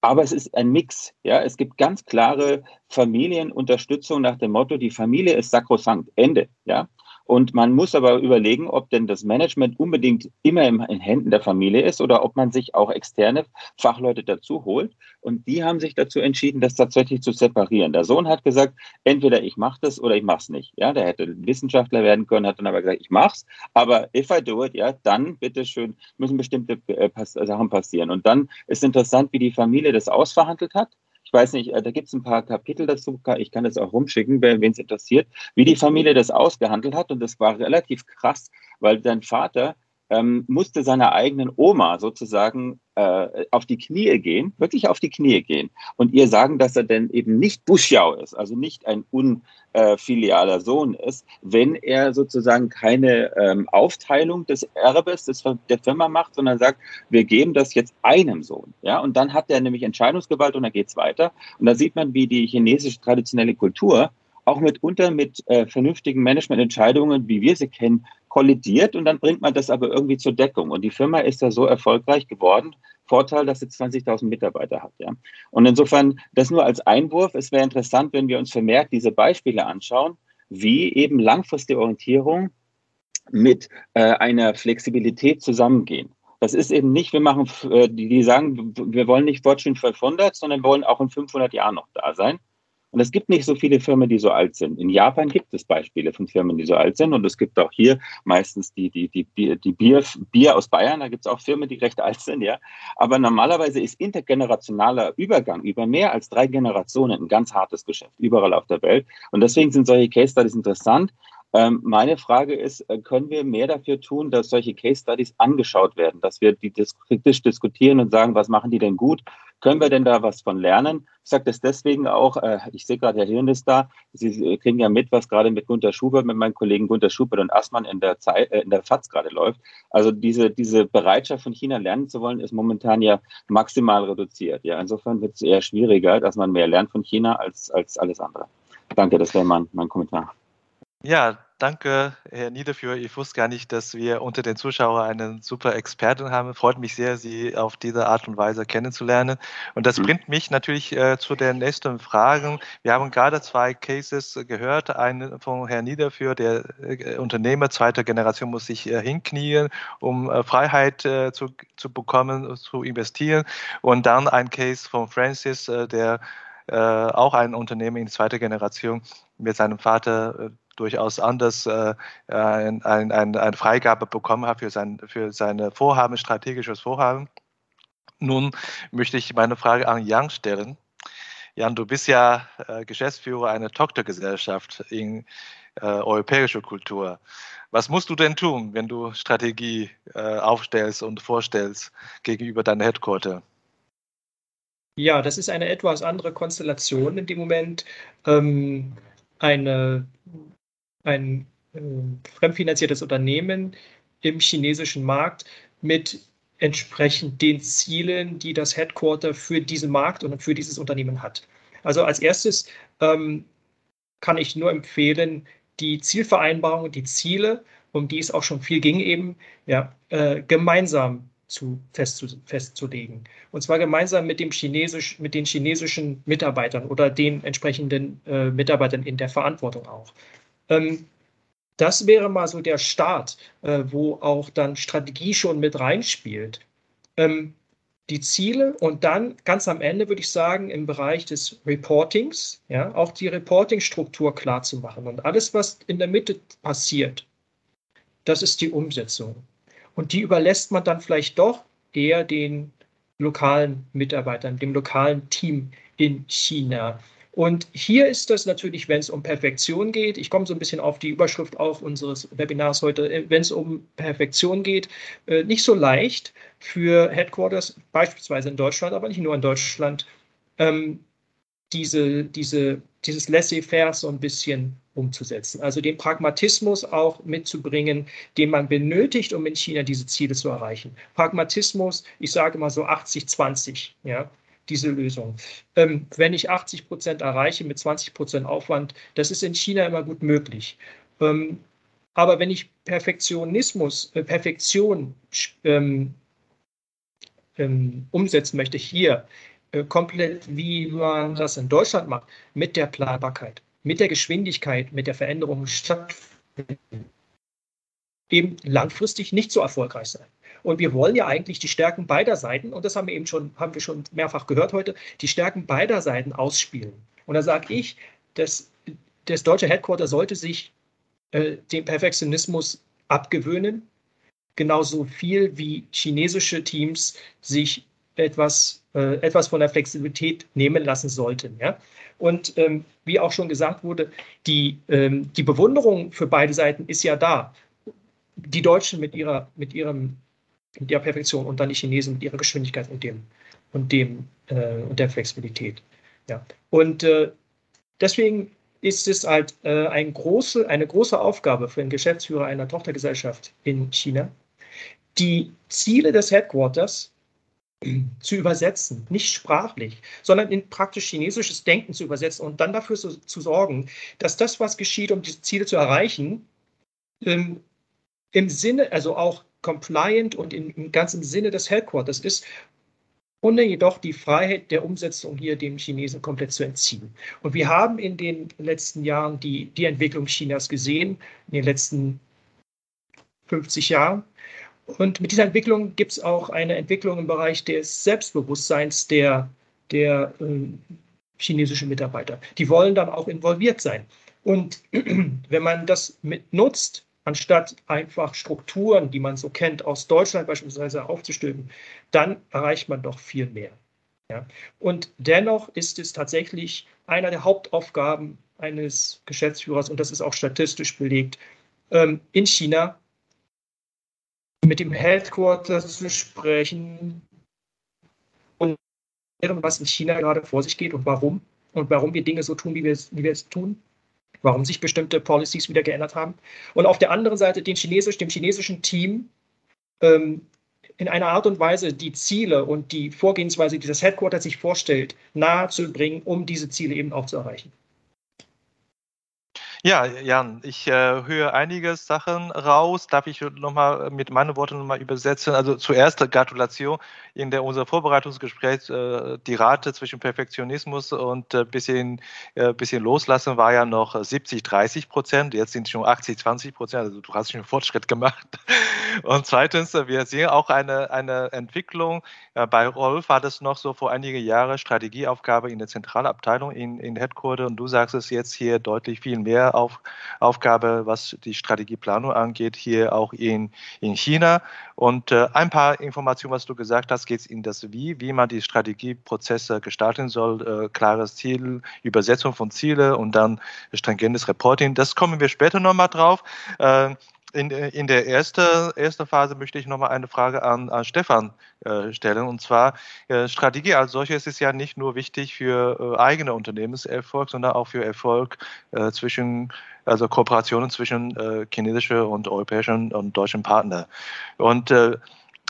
Aber es ist ein Mix. Ja, es gibt ganz klare Familienunterstützung nach dem Motto, die Familie ist sakrosankt. Ende. Ja, und man muss aber überlegen, ob denn das Management unbedingt immer in Händen der Familie ist oder ob man sich auch externe Fachleute dazu holt. Und die haben sich dazu entschieden, das tatsächlich zu separieren. Der Sohn hat gesagt, entweder ich mache das oder ich mache es nicht. Ja, der hätte Wissenschaftler werden können, hat dann aber gesagt, ich mach's. Aber if I do it, ja, dann bitteschön müssen bestimmte äh, Sachen passieren. Und dann ist interessant, wie die Familie das ausverhandelt hat weiß nicht, äh, da gibt es ein paar Kapitel dazu, ich kann das auch rumschicken, wen es interessiert, wie die Familie das ausgehandelt hat. Und das war relativ krass, weil sein Vater ähm, musste seiner eigenen Oma sozusagen äh, auf die Knie gehen, wirklich auf die Knie gehen und ihr sagen, dass er denn eben nicht Buschjau ist, also nicht ein unfilialer Sohn ist, wenn er sozusagen keine ähm, Aufteilung des Erbes des, der Firma macht, sondern sagt, wir geben das jetzt einem Sohn. Ja, und dann hat er nämlich Entscheidungsgewalt und dann geht's weiter. Und da sieht man, wie die chinesische traditionelle Kultur auch mitunter mit äh, vernünftigen Managemententscheidungen, wie wir sie kennen, kollidiert und dann bringt man das aber irgendwie zur Deckung. Und die Firma ist da so erfolgreich geworden. Vorteil, dass sie 20.000 Mitarbeiter hat. Ja. Und insofern, das nur als Einwurf. Es wäre interessant, wenn wir uns vermehrt diese Beispiele anschauen, wie eben langfristige Orientierung mit äh, einer Flexibilität zusammengehen. Das ist eben nicht, wir machen, äh, die, die sagen, wir wollen nicht Fortune 500, sondern wir wollen auch in 500 Jahren noch da sein. Und es gibt nicht so viele Firmen, die so alt sind. In Japan gibt es Beispiele von Firmen, die so alt sind. Und es gibt auch hier meistens die, die, die, die Bier, Bier aus Bayern. Da gibt es auch Firmen, die recht alt sind, ja. Aber normalerweise ist intergenerationaler Übergang über mehr als drei Generationen ein ganz hartes Geschäft, überall auf der Welt. Und deswegen sind solche Case Studies interessant. Ähm, meine Frage ist, äh, können wir mehr dafür tun, dass solche Case Studies angeschaut werden, dass wir die kritisch diskutieren und sagen, was machen die denn gut? Können wir denn da was von lernen? Ich sage das deswegen auch, äh, ich sehe gerade, Herr Hirn ist da, Sie kriegen ja mit, was gerade mit Gunter Schubert, mit meinen Kollegen Gunter Schubert und Assmann in der, Zeit, äh, in der FAZ gerade läuft. Also diese, diese Bereitschaft von China lernen zu wollen, ist momentan ja maximal reduziert. Ja, insofern wird es eher schwieriger, dass man mehr lernt von China als, als alles andere. Danke, das wäre mein, mein Kommentar. Ja, danke, Herr Niederführer. Ich wusste gar nicht, dass wir unter den Zuschauern einen super Experten haben. Freut mich sehr, Sie auf diese Art und Weise kennenzulernen. Und das mhm. bringt mich natürlich äh, zu den nächsten Fragen. Wir haben gerade zwei Cases gehört. Einen von Herrn Niederführer, der äh, Unternehmer zweiter Generation muss sich äh, hinknien, um äh, Freiheit äh, zu, zu bekommen, zu investieren. Und dann ein Case von Francis, äh, der auch ein Unternehmen in zweiter Generation mit seinem Vater durchaus anders äh, ein, ein, eine Freigabe bekommen hat für, sein, für seine Vorhaben, strategisches Vorhaben. Nun möchte ich meine Frage an Jan stellen. Jan, du bist ja äh, Geschäftsführer einer Tochtergesellschaft in äh, europäischer Kultur. Was musst du denn tun, wenn du Strategie äh, aufstellst und vorstellst gegenüber deiner Headquarter? Ja, das ist eine etwas andere Konstellation in dem Moment. Ähm, eine ein äh, fremdfinanziertes Unternehmen im chinesischen Markt mit entsprechend den Zielen, die das Headquarter für diesen Markt und für dieses Unternehmen hat. Also als erstes ähm, kann ich nur empfehlen, die Zielvereinbarung, die Ziele, um die es auch schon viel ging, eben ja, äh, gemeinsam zu, fest festzulegen. Und zwar gemeinsam mit, dem Chinesisch, mit den chinesischen Mitarbeitern oder den entsprechenden äh, Mitarbeitern in der Verantwortung auch. Ähm, das wäre mal so der Start, äh, wo auch dann Strategie schon mit reinspielt. Ähm, die Ziele und dann ganz am Ende würde ich sagen, im Bereich des Reportings, ja, auch die Reporting-Struktur klar zu machen. Und alles, was in der Mitte passiert, das ist die Umsetzung. Und die überlässt man dann vielleicht doch eher den lokalen Mitarbeitern, dem lokalen Team in China. Und hier ist das natürlich, wenn es um Perfektion geht, ich komme so ein bisschen auf die Überschrift auch unseres Webinars heute, äh, wenn es um Perfektion geht, äh, nicht so leicht für Headquarters, beispielsweise in Deutschland, aber nicht nur in Deutschland, ähm, diese, diese, dieses Laissez-faire so ein bisschen umzusetzen. Also den Pragmatismus auch mitzubringen, den man benötigt, um in China diese Ziele zu erreichen. Pragmatismus, ich sage mal so 80-20, ja diese Lösung. Ähm, wenn ich 80 Prozent erreiche mit 20 Prozent Aufwand, das ist in China immer gut möglich. Ähm, aber wenn ich Perfektionismus, äh, Perfektion ähm, ähm, umsetzen möchte, hier äh, komplett wie man das in Deutschland macht, mit der Planbarkeit, mit der Geschwindigkeit, mit der Veränderung stattfinden, eben langfristig nicht so erfolgreich sein. Und wir wollen ja eigentlich die Stärken beider Seiten, und das haben wir eben schon, haben wir schon mehrfach gehört heute, die Stärken beider Seiten ausspielen. Und da sage ich, dass das deutsche Headquarter sollte sich äh, den Perfektionismus abgewöhnen, genauso viel wie chinesische Teams sich etwas, äh, etwas von der Flexibilität nehmen lassen sollten. Ja? Und ähm, wie auch schon gesagt wurde, die, ähm, die Bewunderung für beide Seiten ist ja da. Die Deutschen mit, ihrer, mit ihrem mit der Perfektion und dann die Chinesen mit ihrer Geschwindigkeit und dem und dem äh, und der Flexibilität. Ja. Und äh, deswegen ist es halt äh, ein große, eine große Aufgabe für den Geschäftsführer einer Tochtergesellschaft in China, die Ziele des Headquarters zu übersetzen, nicht sprachlich, sondern in praktisch chinesisches Denken zu übersetzen und dann dafür zu, zu sorgen, dass das, was geschieht, um diese Ziele zu erreichen, ähm, im Sinne, also auch compliant und in, im ganzen Sinne des Headquarters ist, ohne jedoch die Freiheit der Umsetzung hier den Chinesen komplett zu entziehen. Und wir haben in den letzten Jahren die, die Entwicklung Chinas gesehen, in den letzten 50 Jahren. Und mit dieser Entwicklung gibt es auch eine Entwicklung im Bereich des Selbstbewusstseins der, der äh, chinesischen Mitarbeiter. Die wollen dann auch involviert sein. Und [clears throat] wenn man das mit nutzt, anstatt einfach Strukturen, die man so kennt, aus Deutschland beispielsweise aufzustülpen, dann erreicht man doch viel mehr. Ja? Und dennoch ist es tatsächlich einer der Hauptaufgaben eines Geschäftsführers, und das ist auch statistisch belegt, ähm, in China mit dem Headquarter zu sprechen und was in China gerade vor sich geht und warum und warum wir Dinge so tun, wie wir es, wie wir es tun, warum sich bestimmte Policies wieder geändert haben. Und auf der anderen Seite den Chinesisch, dem chinesischen Team ähm, in einer Art und Weise die Ziele und die Vorgehensweise, die das Headquarter sich vorstellt, nahe zu bringen, um diese Ziele eben auch zu erreichen. Ja, Jan, ich äh, höre einige Sachen raus. Darf ich nochmal mit meinen Worten nochmal übersetzen? Also zuerst Gratulation in der unser Vorbereitungsgespräch. Äh, die Rate zwischen Perfektionismus und äh, bisschen, äh, bisschen loslassen war ja noch 70, 30 Prozent. Jetzt sind es schon 80, 20 Prozent. Also du hast schon einen Fortschritt gemacht. Und zweitens, wir sehen auch eine, eine Entwicklung. Äh, bei Rolf war das noch so vor einigen Jahren Strategieaufgabe in der Zentralabteilung in, in Headquarter und du sagst es jetzt hier deutlich viel mehr auf, Aufgabe, was die Strategieplanung angeht, hier auch in, in China. Und äh, ein paar Informationen, was du gesagt hast, geht es in das Wie, wie man die Strategieprozesse gestalten soll, äh, klares Ziel, Übersetzung von Zielen und dann stringentes Reporting. Das kommen wir später nochmal drauf. Äh, in, in der ersten erste Phase möchte ich nochmal eine Frage an, an Stefan äh, stellen. Und zwar, äh, Strategie als solches ist ja nicht nur wichtig für äh, eigene Unternehmenserfolg, sondern auch für Erfolg äh, zwischen, also Kooperationen zwischen äh, chinesischen und europäischen und deutschen Partnern. Und äh,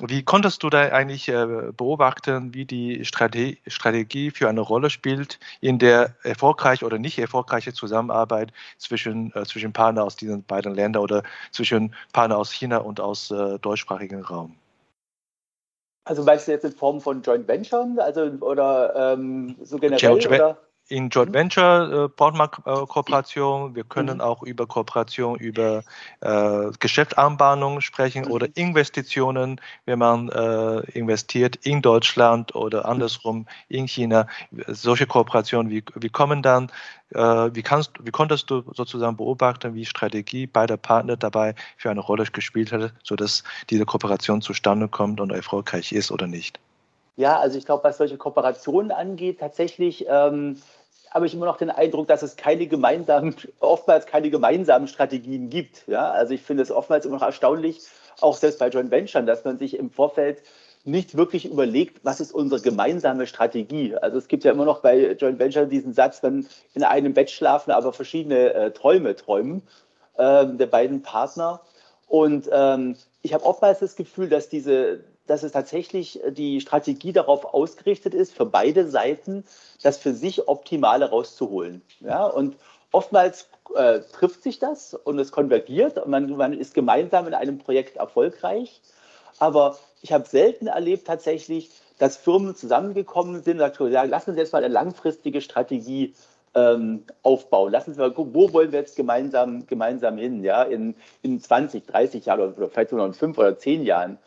wie konntest du da eigentlich äh, beobachten, wie die Strategie für eine Rolle spielt in der erfolgreichen oder nicht erfolgreichen Zusammenarbeit zwischen, äh, zwischen Partnern aus diesen beiden Ländern oder zwischen Partnern aus China und aus äh, deutschsprachigen Raum? Also meinst du jetzt in Form von Joint Venture also, oder ähm, so generell? Oder? In Joint mhm. Venture äh, braucht man äh, Kooperation. Wir können mhm. auch über Kooperation, über äh, Geschäftsanbahnungen sprechen mhm. oder Investitionen, wenn man äh, investiert in Deutschland oder andersrum in China. Solche Kooperationen, wie, wie kommen dann, äh, wie, kannst, wie konntest du sozusagen beobachten, wie Strategie beider Partner dabei für eine Rolle gespielt hat, sodass diese Kooperation zustande kommt und erfolgreich ist oder nicht? Ja, also ich glaube, was solche Kooperationen angeht, tatsächlich ähm, habe ich immer noch den Eindruck, dass es keine gemeinsamen, oftmals keine gemeinsamen Strategien gibt. Ja? Also ich finde es oftmals immer noch erstaunlich, auch selbst bei Joint Venture, dass man sich im Vorfeld nicht wirklich überlegt, was ist unsere gemeinsame Strategie. Also es gibt ja immer noch bei Joint Venture diesen Satz, wenn in einem Bett schlafen, aber verschiedene äh, Träume träumen äh, der beiden Partner. Und ähm, ich habe oftmals das Gefühl, dass diese, dass es tatsächlich äh, die Strategie darauf ausgerichtet ist, für beide Seiten das für sich Optimale rauszuholen. Ja, und oftmals äh, trifft sich das und es konvergiert und man, man ist gemeinsam in einem Projekt erfolgreich. Aber ich habe selten erlebt tatsächlich, dass Firmen zusammengekommen sind und gesagt, ja, lassen Sie jetzt mal eine langfristige Strategie ähm, aufbauen. Lassen Sie mal gucken, wo wollen wir jetzt gemeinsam, gemeinsam hin, ja, in, in 20, 30 Jahren oder vielleicht sogar in fünf oder zehn Jahren.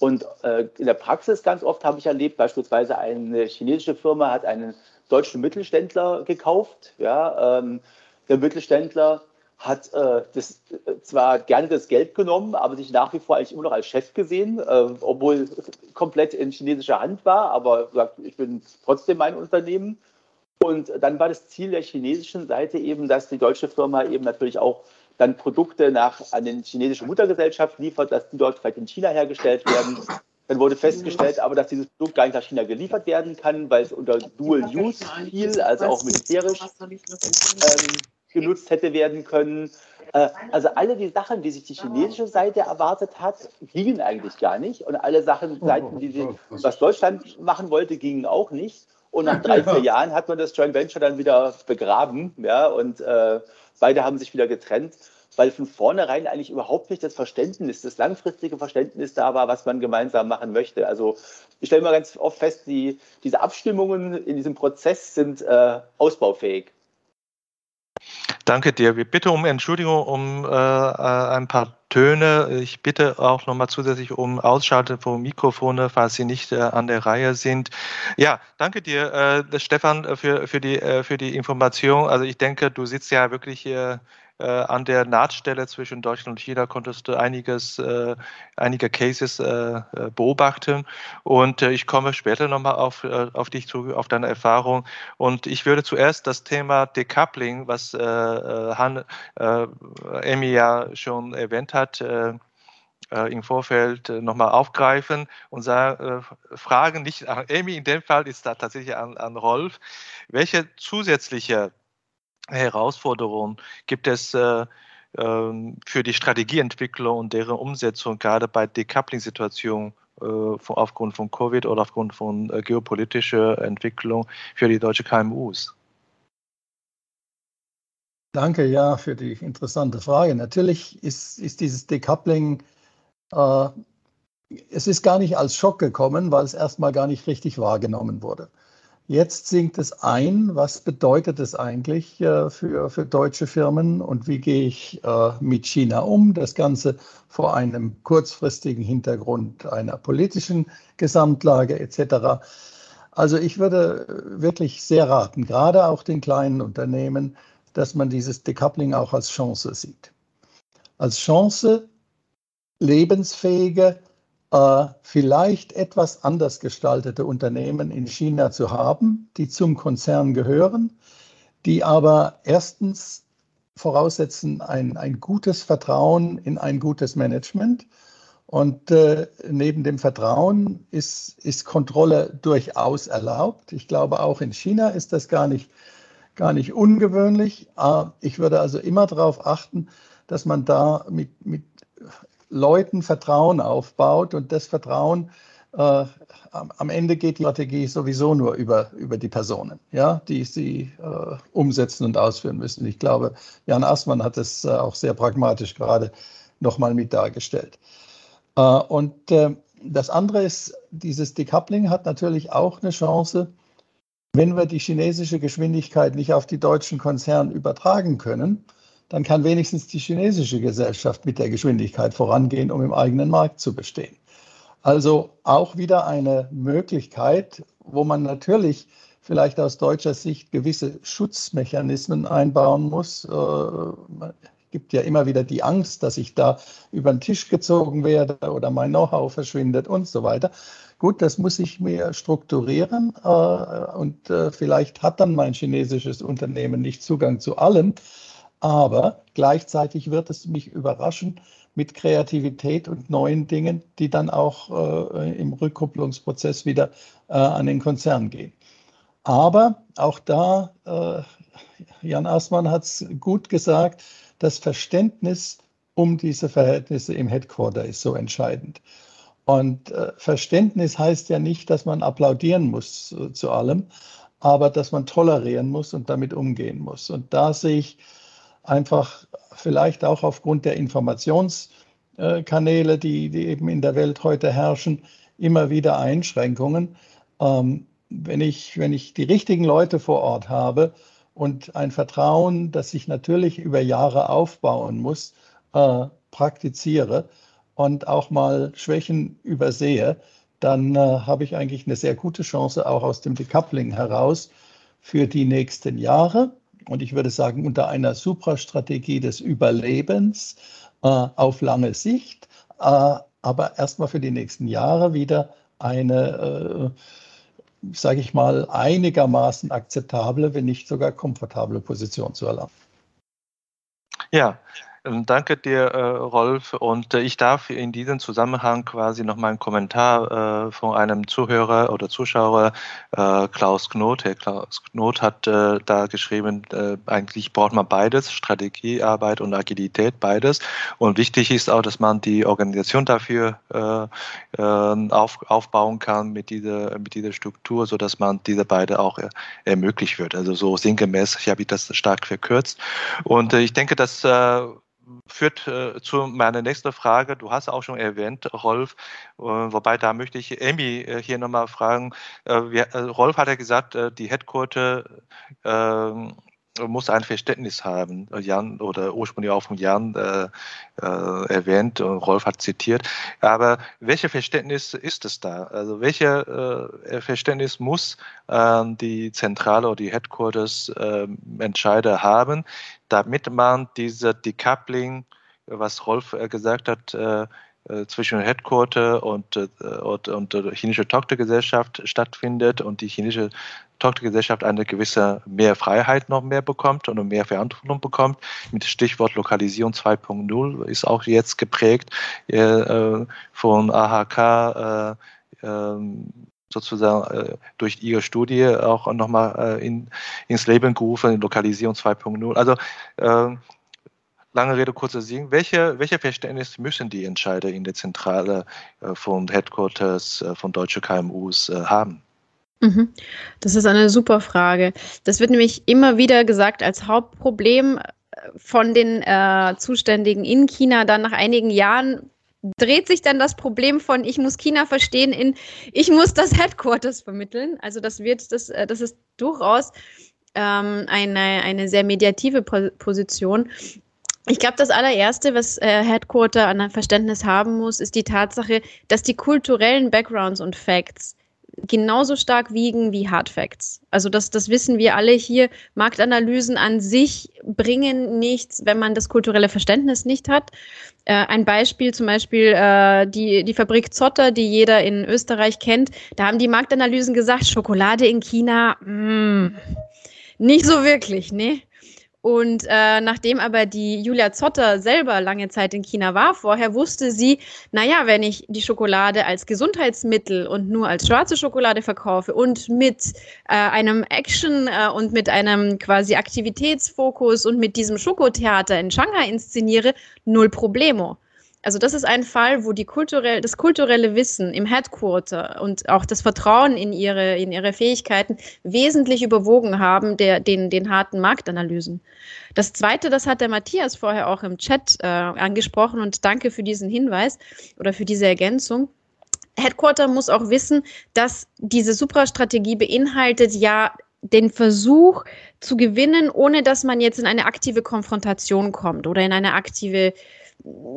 Und äh, in der Praxis ganz oft habe ich erlebt, beispielsweise eine chinesische Firma hat einen deutschen Mittelständler gekauft. Ja, ähm, der Mittelständler hat äh, das, äh, zwar gerne das Geld genommen, aber sich nach wie vor eigentlich immer noch als Chef gesehen, äh, obwohl komplett in chinesischer Hand war, aber sagt, ich bin trotzdem mein Unternehmen. Und dann war das Ziel der chinesischen Seite eben, dass die deutsche Firma eben natürlich auch dann Produkte nach, an die chinesische Muttergesellschaft liefert, dass die dort vielleicht in China hergestellt werden. Dann wurde festgestellt, aber dass dieses Produkt gar nicht nach China geliefert werden kann, weil es unter Dual Use fiel, also auch militärisch ähm, genutzt hätte werden können. Äh, also alle die Sachen, die sich die chinesische Seite erwartet hat, gingen eigentlich gar nicht. Und alle Sachen, Seiten, die sie, was Deutschland machen wollte, gingen auch nicht. Und nach drei, vier Jahren hat man das Joint Venture dann wieder begraben. Ja, und äh, beide haben sich wieder getrennt, weil von vornherein eigentlich überhaupt nicht das Verständnis, das langfristige Verständnis da war, was man gemeinsam machen möchte. Also ich stelle mal ganz oft fest, die, diese Abstimmungen in diesem Prozess sind äh, ausbaufähig. Danke dir. Wir bitten um Entschuldigung um äh, äh, ein paar Töne. Ich bitte auch nochmal zusätzlich um Ausschalten von Mikrofone, falls sie nicht äh, an der Reihe sind. Ja, danke dir, äh, Stefan, für, für, die, äh, für die Information. Also ich denke, du sitzt ja wirklich hier äh, an der Nahtstelle zwischen Deutschland und China konntest du einiges, äh, einige Cases äh, äh beobachten. Und äh, ich komme später nochmal auf, äh, auf dich zu, auf deine Erfahrung. Und ich würde zuerst das Thema Decoupling, was Han, Amy ja schon erwähnt hat, im Vorfeld nochmal aufgreifen und sagen, fragen nicht an Amy, in dem Fall ist da tatsächlich an, an Rolf, welche zusätzliche Herausforderungen gibt es äh, ähm, für die Strategieentwicklung und deren Umsetzung, gerade bei Decoupling-Situationen äh, aufgrund von Covid oder aufgrund von äh, geopolitischer Entwicklung für die deutsche KMUs? Danke, ja, für die interessante Frage. Natürlich ist, ist dieses Decoupling, äh, es ist gar nicht als Schock gekommen, weil es erstmal gar nicht richtig wahrgenommen wurde. Jetzt sinkt es ein. Was bedeutet es eigentlich äh, für, für deutsche Firmen und wie gehe ich äh, mit China um? Das Ganze vor einem kurzfristigen Hintergrund einer politischen Gesamtlage etc. Also ich würde wirklich sehr raten, gerade auch den kleinen Unternehmen, dass man dieses Decoupling auch als Chance sieht. Als Chance, lebensfähige äh, vielleicht etwas anders gestaltete Unternehmen in China zu haben, die zum Konzern gehören, die aber erstens voraussetzen ein, ein gutes Vertrauen in ein gutes Management. Und äh, neben dem Vertrauen ist, ist Kontrolle durchaus erlaubt. Ich glaube, auch in China ist das gar nicht, gar nicht ungewöhnlich. Äh, ich würde also immer darauf achten, dass man da mit, mit Leuten Vertrauen aufbaut und das Vertrauen äh, am Ende geht die Strategie sowieso nur über, über die Personen, ja, die sie äh, umsetzen und ausführen müssen. Ich glaube, Jan Assmann hat es äh, auch sehr pragmatisch gerade nochmal mit dargestellt. Äh, und äh, das andere ist, dieses Decoupling hat natürlich auch eine Chance, wenn wir die chinesische Geschwindigkeit nicht auf die deutschen Konzerne übertragen können, dann kann wenigstens die chinesische Gesellschaft mit der Geschwindigkeit vorangehen, um im eigenen Markt zu bestehen. Also auch wieder eine Möglichkeit, wo man natürlich vielleicht aus deutscher Sicht gewisse Schutzmechanismen einbauen muss. Es äh, gibt ja immer wieder die Angst, dass ich da über den Tisch gezogen werde oder mein Know-how verschwindet und so weiter. Gut, das muss ich mir strukturieren äh, und äh, vielleicht hat dann mein chinesisches Unternehmen nicht Zugang zu allem. Aber gleichzeitig wird es mich überraschen mit Kreativität und neuen Dingen, die dann auch äh, im Rückkopplungsprozess wieder äh, an den Konzern gehen. Aber auch da, äh, Jan Assmann hat es gut gesagt, das Verständnis um diese Verhältnisse im Headquarter ist so entscheidend. Und äh, Verständnis heißt ja nicht, dass man applaudieren muss äh, zu allem, aber dass man tolerieren muss und damit umgehen muss. Und da sehe ich einfach vielleicht auch aufgrund der Informationskanäle, die, die eben in der Welt heute herrschen, immer wieder Einschränkungen. Ähm, wenn, ich, wenn ich die richtigen Leute vor Ort habe und ein Vertrauen, das ich natürlich über Jahre aufbauen muss, äh, praktiziere und auch mal Schwächen übersehe, dann äh, habe ich eigentlich eine sehr gute Chance, auch aus dem Decoupling heraus für die nächsten Jahre und ich würde sagen, unter einer Suprastrategie des Überlebens äh, auf lange Sicht, äh, aber erstmal für die nächsten Jahre wieder eine, äh, sage ich mal, einigermaßen akzeptable, wenn nicht sogar komfortable Position zu erlangen. Ja, danke dir, äh, Rolf. Und äh, ich darf in diesem Zusammenhang quasi noch mal einen Kommentar äh, von einem Zuhörer oder Zuschauer, Klaus Knot. Herr Klaus Knot hat da geschrieben, eigentlich braucht man beides, Strategiearbeit und Agilität, beides. Und wichtig ist auch, dass man die Organisation dafür ähm, auf, aufbauen kann mit dieser, mit dieser Struktur, so dass man diese beide auch ermöglicht wird. Also so sinngemäß, ich habe das stark verkürzt. Und ich denke, dass führt äh, zu meiner nächsten Frage. Du hast auch schon erwähnt, Rolf, äh, wobei da möchte ich Amy äh, hier nochmal fragen. Äh, wir, äh, Rolf hat ja gesagt, äh, die Headquarter muss ein Verständnis haben. Jan oder ursprünglich auch von Jan äh, äh, erwähnt und Rolf hat zitiert. Aber welches Verständnis ist es da? Also welches äh, Verständnis muss äh, die Zentrale oder die Headquarters ähm, Entscheider haben, damit man diese Decoupling, was Rolf äh, gesagt hat, äh, zwischen Headquarter und, und, und der chinesische Tochtergesellschaft stattfindet und die chinesische Tochtergesellschaft eine gewisse mehr Freiheit noch mehr bekommt und mehr Verantwortung bekommt. Mit Stichwort Lokalisierung 2.0 ist auch jetzt geprägt äh, von AHK äh, ähm, sozusagen äh, durch ihre Studie auch nochmal äh, in, ins Leben gerufen, Lokalisierung 2.0. Also äh, lange Rede, kurzer Sinn. Welche, welche Verständnis müssen die Entscheider in der Zentrale äh, von Headquarters äh, von deutschen KMUs äh, haben? Mhm. Das ist eine super Frage. Das wird nämlich immer wieder gesagt als Hauptproblem von den äh, Zuständigen in China. Dann nach einigen Jahren dreht sich dann das Problem von ich muss China verstehen in ich muss das Headquarters vermitteln. Also das wird das äh, das ist durchaus ähm, eine eine sehr mediative Position. Ich glaube, das allererste, was äh, Headquarter an einem Verständnis haben muss, ist die Tatsache, dass die kulturellen Backgrounds und Facts genauso stark wiegen wie Hard Facts. Also das, das wissen wir alle hier. Marktanalysen an sich bringen nichts, wenn man das kulturelle Verständnis nicht hat. Äh, ein Beispiel zum Beispiel äh, die, die Fabrik Zotter, die jeder in Österreich kennt. Da haben die Marktanalysen gesagt, Schokolade in China, mh, mm, nicht so wirklich, ne? Und äh, nachdem aber die Julia Zotter selber lange Zeit in China war, vorher wusste sie, naja, wenn ich die Schokolade als Gesundheitsmittel und nur als schwarze Schokolade verkaufe und mit äh, einem Action äh, und mit einem quasi Aktivitätsfokus und mit diesem Schokotheater in Shanghai inszeniere, null Problemo. Also das ist ein Fall, wo die kulturell, das kulturelle Wissen im Headquarter und auch das Vertrauen in ihre, in ihre Fähigkeiten wesentlich überwogen haben der, den, den harten Marktanalysen. Das Zweite, das hat der Matthias vorher auch im Chat äh, angesprochen und danke für diesen Hinweis oder für diese Ergänzung. Headquarter muss auch wissen, dass diese Suprastrategie beinhaltet ja den Versuch zu gewinnen, ohne dass man jetzt in eine aktive Konfrontation kommt oder in eine aktive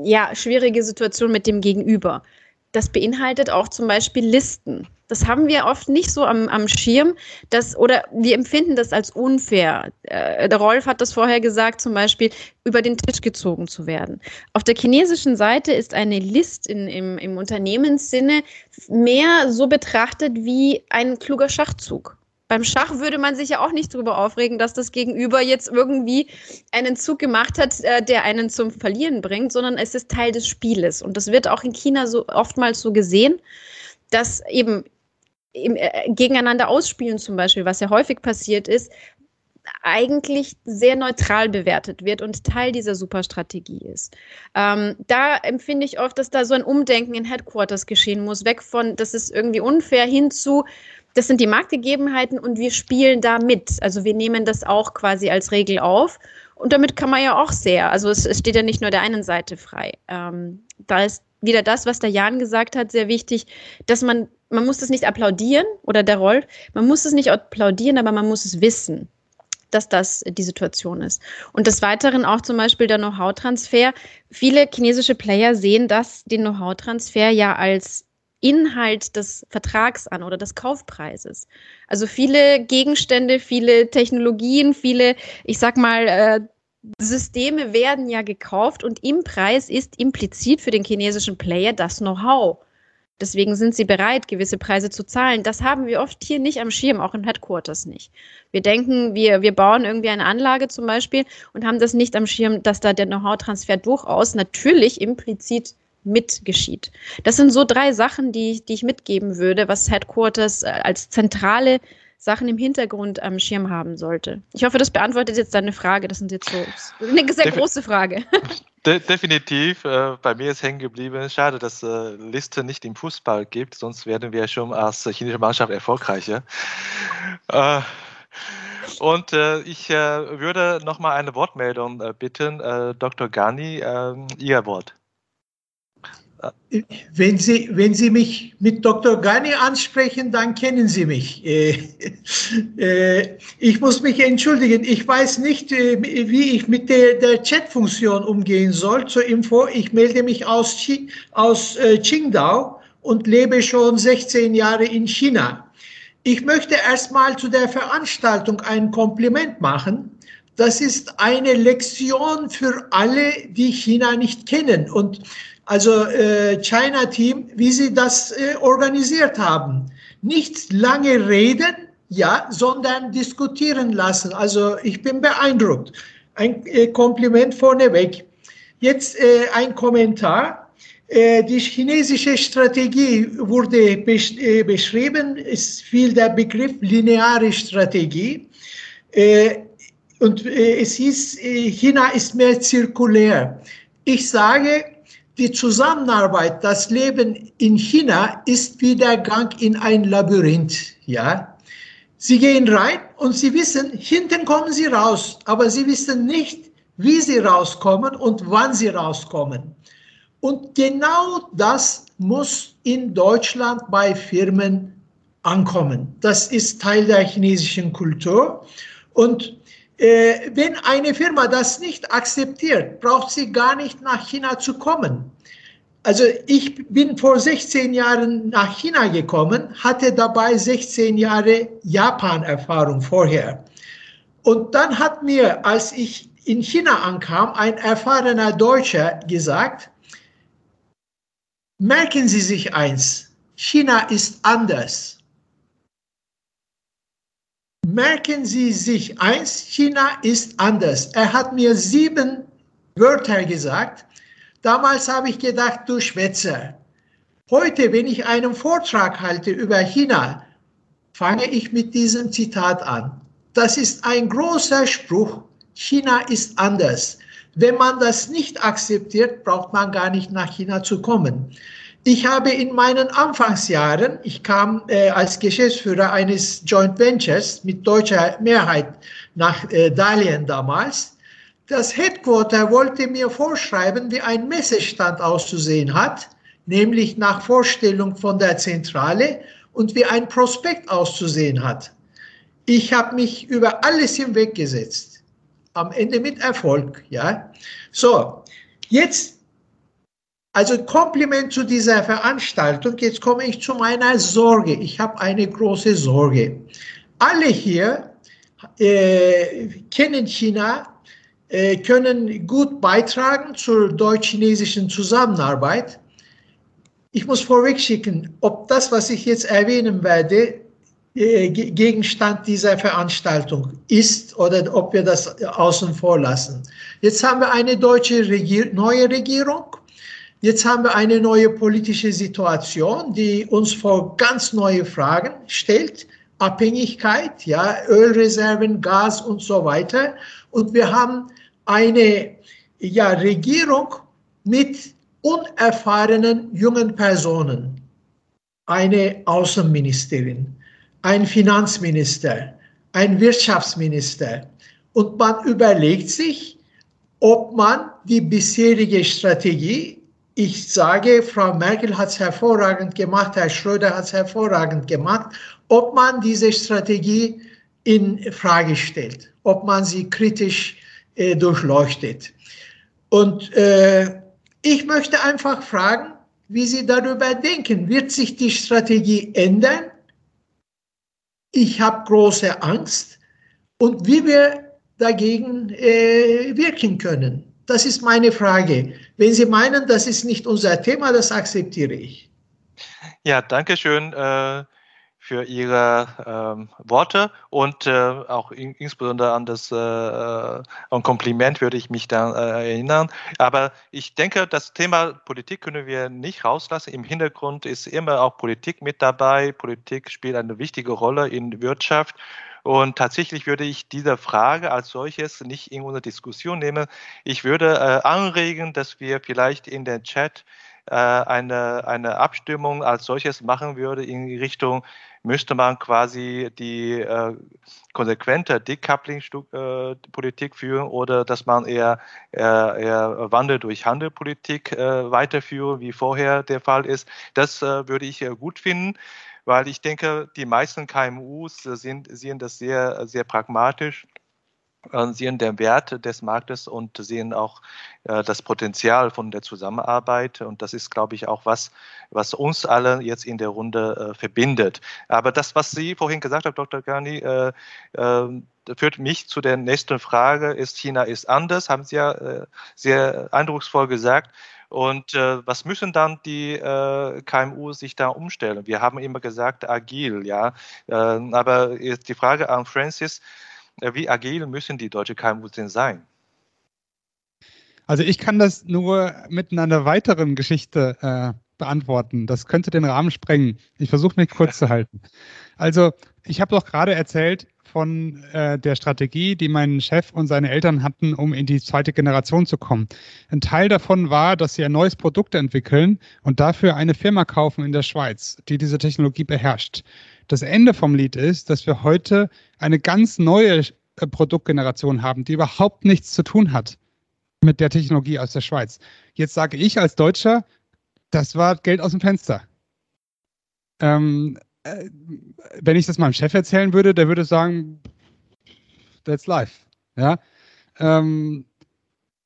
ja, schwierige Situation mit dem Gegenüber. Das beinhaltet auch zum Beispiel Listen. Das haben wir oft nicht so am, am Schirm, dass, oder wir empfinden das als unfair. Äh, der Rolf hat das vorher gesagt, zum Beispiel über den Tisch gezogen zu werden. Auf der chinesischen Seite ist eine List in, im, im Unternehmenssinne mehr so betrachtet wie ein kluger Schachzug. Beim Schach würde man sich ja auch nicht darüber aufregen, dass das Gegenüber jetzt irgendwie einen Zug gemacht hat, äh, der einen zum Verlieren bringt, sondern es ist Teil des Spieles. Und das wird auch in China so oftmals so gesehen, dass eben im, äh, gegeneinander ausspielen zum Beispiel, was ja häufig passiert ist, eigentlich sehr neutral bewertet wird und Teil dieser Superstrategie ist. Ähm, da empfinde ich oft, dass da so ein Umdenken in Headquarters geschehen muss, weg von, das ist irgendwie unfair, hin zu, das sind die Marktgegebenheiten und wir spielen da mit. Also wir nehmen das auch quasi als Regel auf. Und damit kann man ja auch sehr, also es, es steht ja nicht nur der einen Seite frei. Ähm, da ist wieder das, was der Jan gesagt hat, sehr wichtig, dass man, man muss das nicht applaudieren oder der Rolf, man muss es nicht applaudieren, aber man muss es wissen dass das die Situation ist. Und des Weiteren auch zum Beispiel der Know-how-Transfer. Viele chinesische Player sehen das, den Know-how-Transfer ja als Inhalt des Vertrags an oder des Kaufpreises. Also viele Gegenstände, viele Technologien, viele, ich sag mal, äh, Systeme werden ja gekauft und im Preis ist implizit für den chinesischen Player das Know-how. Deswegen sind sie bereit, gewisse Preise zu zahlen. Das haben wir oft hier nicht am Schirm, auch im Headquarters nicht. Wir denken, wir, wir bauen irgendwie eine Anlage zum Beispiel und haben das nicht am Schirm, dass da der Know-how-Transfer durchaus natürlich implizit mitgeschieht. Das sind so drei Sachen, die, die ich mitgeben würde, was Headquarters äh, als zentrale Sachen im Hintergrund am Schirm haben sollte. Ich hoffe, das beantwortet jetzt deine Frage. Das sind jetzt so eine sehr Defi große Frage. [laughs] De definitiv. Äh, bei mir ist hängen geblieben. Schade, dass äh, Liste nicht im Fußball gibt, sonst werden wir schon als chinesische Mannschaft erfolgreicher. Äh, und äh, ich äh, würde nochmal eine Wortmeldung äh, bitten. Äh, Dr. Gani, ähm, Ihr Wort. Wenn Sie, wenn Sie mich mit Dr. Gani ansprechen, dann kennen Sie mich. [laughs] Äh, äh, ich muss mich entschuldigen. Ich weiß nicht, äh, wie ich mit der, der Chat-Funktion umgehen soll. Zur Info, ich melde mich aus, aus Qingdao und lebe schon 16 Jahre in China. Ich möchte erstmal zu der Veranstaltung ein Kompliment machen. Das ist eine Lektion für alle, die China nicht kennen. Und also äh, China Team, wie sie das äh, organisiert haben. Nicht lange reden, ja, sondern diskutieren lassen. Also ich bin beeindruckt. Ein äh, Kompliment vorneweg. Jetzt äh, ein Kommentar. Äh, die chinesische Strategie wurde besch äh, beschrieben. Es fiel der Begriff lineare Strategie. und es hieß, China ist mehr zirkulär. Ich sage, die Zusammenarbeit, das Leben in China ist wie der Gang in ein Labyrinth, ja. Sie gehen rein und sie wissen, hinten kommen sie raus, aber sie wissen nicht, wie sie rauskommen und wann sie rauskommen. Und genau das muss in Deutschland bei Firmen ankommen. Das ist Teil der chinesischen Kultur. Und wenn eine Firma das nicht akzeptiert, braucht sie gar nicht nach China zu kommen. Also ich bin vor 16 Jahren nach China gekommen, hatte dabei 16 Jahre Japan-Erfahrung vorher. Und dann hat mir, als ich in China ankam, ein erfahrener Deutscher gesagt, merken Sie sich eins, China ist anders merken Sie sich eins, China ist anders. Er hat mir sieben Wörter gesagt. Damals habe ich gedacht, du Schwätzer. Heute, wenn ich einen Vortrag halte über China, fange ich mit diesem Zitat an. Das ist ein großer Spruch. China ist anders. Wenn man das nicht akzeptiert, braucht man gar nicht nach China zu kommen. Ich habe in meinen Anfangsjahren, ich kam äh, als Geschäftsführer eines Joint Ventures mit deutscher Mehrheit nach äh, Dalien damals. Das Headquarter wollte mir vorschreiben, wie ein Messestand auszusehen hat, nämlich nach Vorstellung von der Zentrale und wie ein Prospekt auszusehen hat. Ich habe mich über alles hinweggesetzt. Am Ende mit Erfolg, ja. So, jetzt also Kompliment zu dieser Veranstaltung. Jetzt komme ich zu meiner Sorge. Ich habe eine große Sorge. Alle hier äh, kennen China, äh, können gut beitragen zur deutsch-chinesischen Zusammenarbeit. Ich muss vorwegschicken, ob das, was ich jetzt erwähnen werde, äh, Gegenstand dieser Veranstaltung ist oder ob wir das außen vor lassen. Jetzt haben wir eine deutsche Regier neue Regierung Jetzt haben wir eine neue politische Situation, die uns vor ganz neue Fragen stellt. Abhängigkeit, ja, Ölreserven, Gas und so weiter. Und wir haben eine ja, Regierung mit unerfahrenen jungen Personen. Eine Außenministerin, ein Finanzminister, ein Wirtschaftsminister. Und man überlegt sich, ob man die bisherige Strategie ich sage, Frau Merkel hat es hervorragend gemacht, Herr Schröder hat es hervorragend gemacht, ob man diese Strategie in Frage stellt, ob man sie kritisch äh, durchleuchtet. Und äh, ich möchte einfach fragen, wie Sie darüber denken. Wird sich die Strategie ändern? Ich habe große Angst. Und wie wir dagegen äh, wirken können. Das ist meine Frage. Wenn Sie meinen, das ist nicht unser Thema, das akzeptiere ich. Ja, danke schön. Äh für Ihre ähm, Worte und äh, auch in, insbesondere an das äh, äh ein Kompliment würde ich mich da äh, erinnern. Aber ich denke, das Thema Politik können wir nicht rauslassen. Im Hintergrund ist immer auch Politik mit dabei. Politik spielt eine wichtige Rolle in Wirtschaft. Und tatsächlich würde ich diese Frage als solches nicht in unsere Diskussion nehmen. Ich würde äh, anregen, dass wir vielleicht in den Chat eine, eine Abstimmung als solches machen würde in Richtung, müsste man quasi die äh, konsequente Decoupling-Politik äh, führen oder dass man eher, eher, eher Wandel durch Handelpolitik äh, weiterführen, wie vorher der Fall ist. Das äh, würde ich äh, gut finden weil ich denke, die meisten KMUs sind, sehen das sehr, sehr pragmatisch sehen den Wert des Marktes und sehen auch äh, das Potenzial von der Zusammenarbeit. Und das ist, glaube ich, auch was, was uns alle jetzt in der Runde äh, verbindet. Aber das, was Sie vorhin gesagt haben, Dr. Gani, äh, äh, führt mich zu der nächsten Frage. Ist China ist anders? Haben Sie ja äh, sehr eindrucksvoll gesagt. Und äh, was müssen dann die äh, KMU sich da umstellen? Wir haben immer gesagt, agil, ja. Äh, aber die Frage an Francis, wie agil müssen die deutsche KMU denn sein? Also ich kann das nur mit einer weiteren Geschichte äh, beantworten. Das könnte den Rahmen sprengen. Ich versuche mich kurz zu halten. Also ich habe doch gerade erzählt von äh, der Strategie, die mein Chef und seine Eltern hatten, um in die zweite Generation zu kommen. Ein Teil davon war, dass sie ein neues Produkt entwickeln und dafür eine Firma kaufen in der Schweiz, die diese Technologie beherrscht. Das Ende vom Lied ist, dass wir heute eine ganz neue äh, Produktgeneration haben, die überhaupt nichts zu tun hat mit der Technologie aus der Schweiz. Jetzt sage ich als Deutscher, das war Geld aus dem Fenster. Ähm, äh, wenn ich das meinem Chef erzählen würde, der würde sagen, that's life. Ja. Ähm,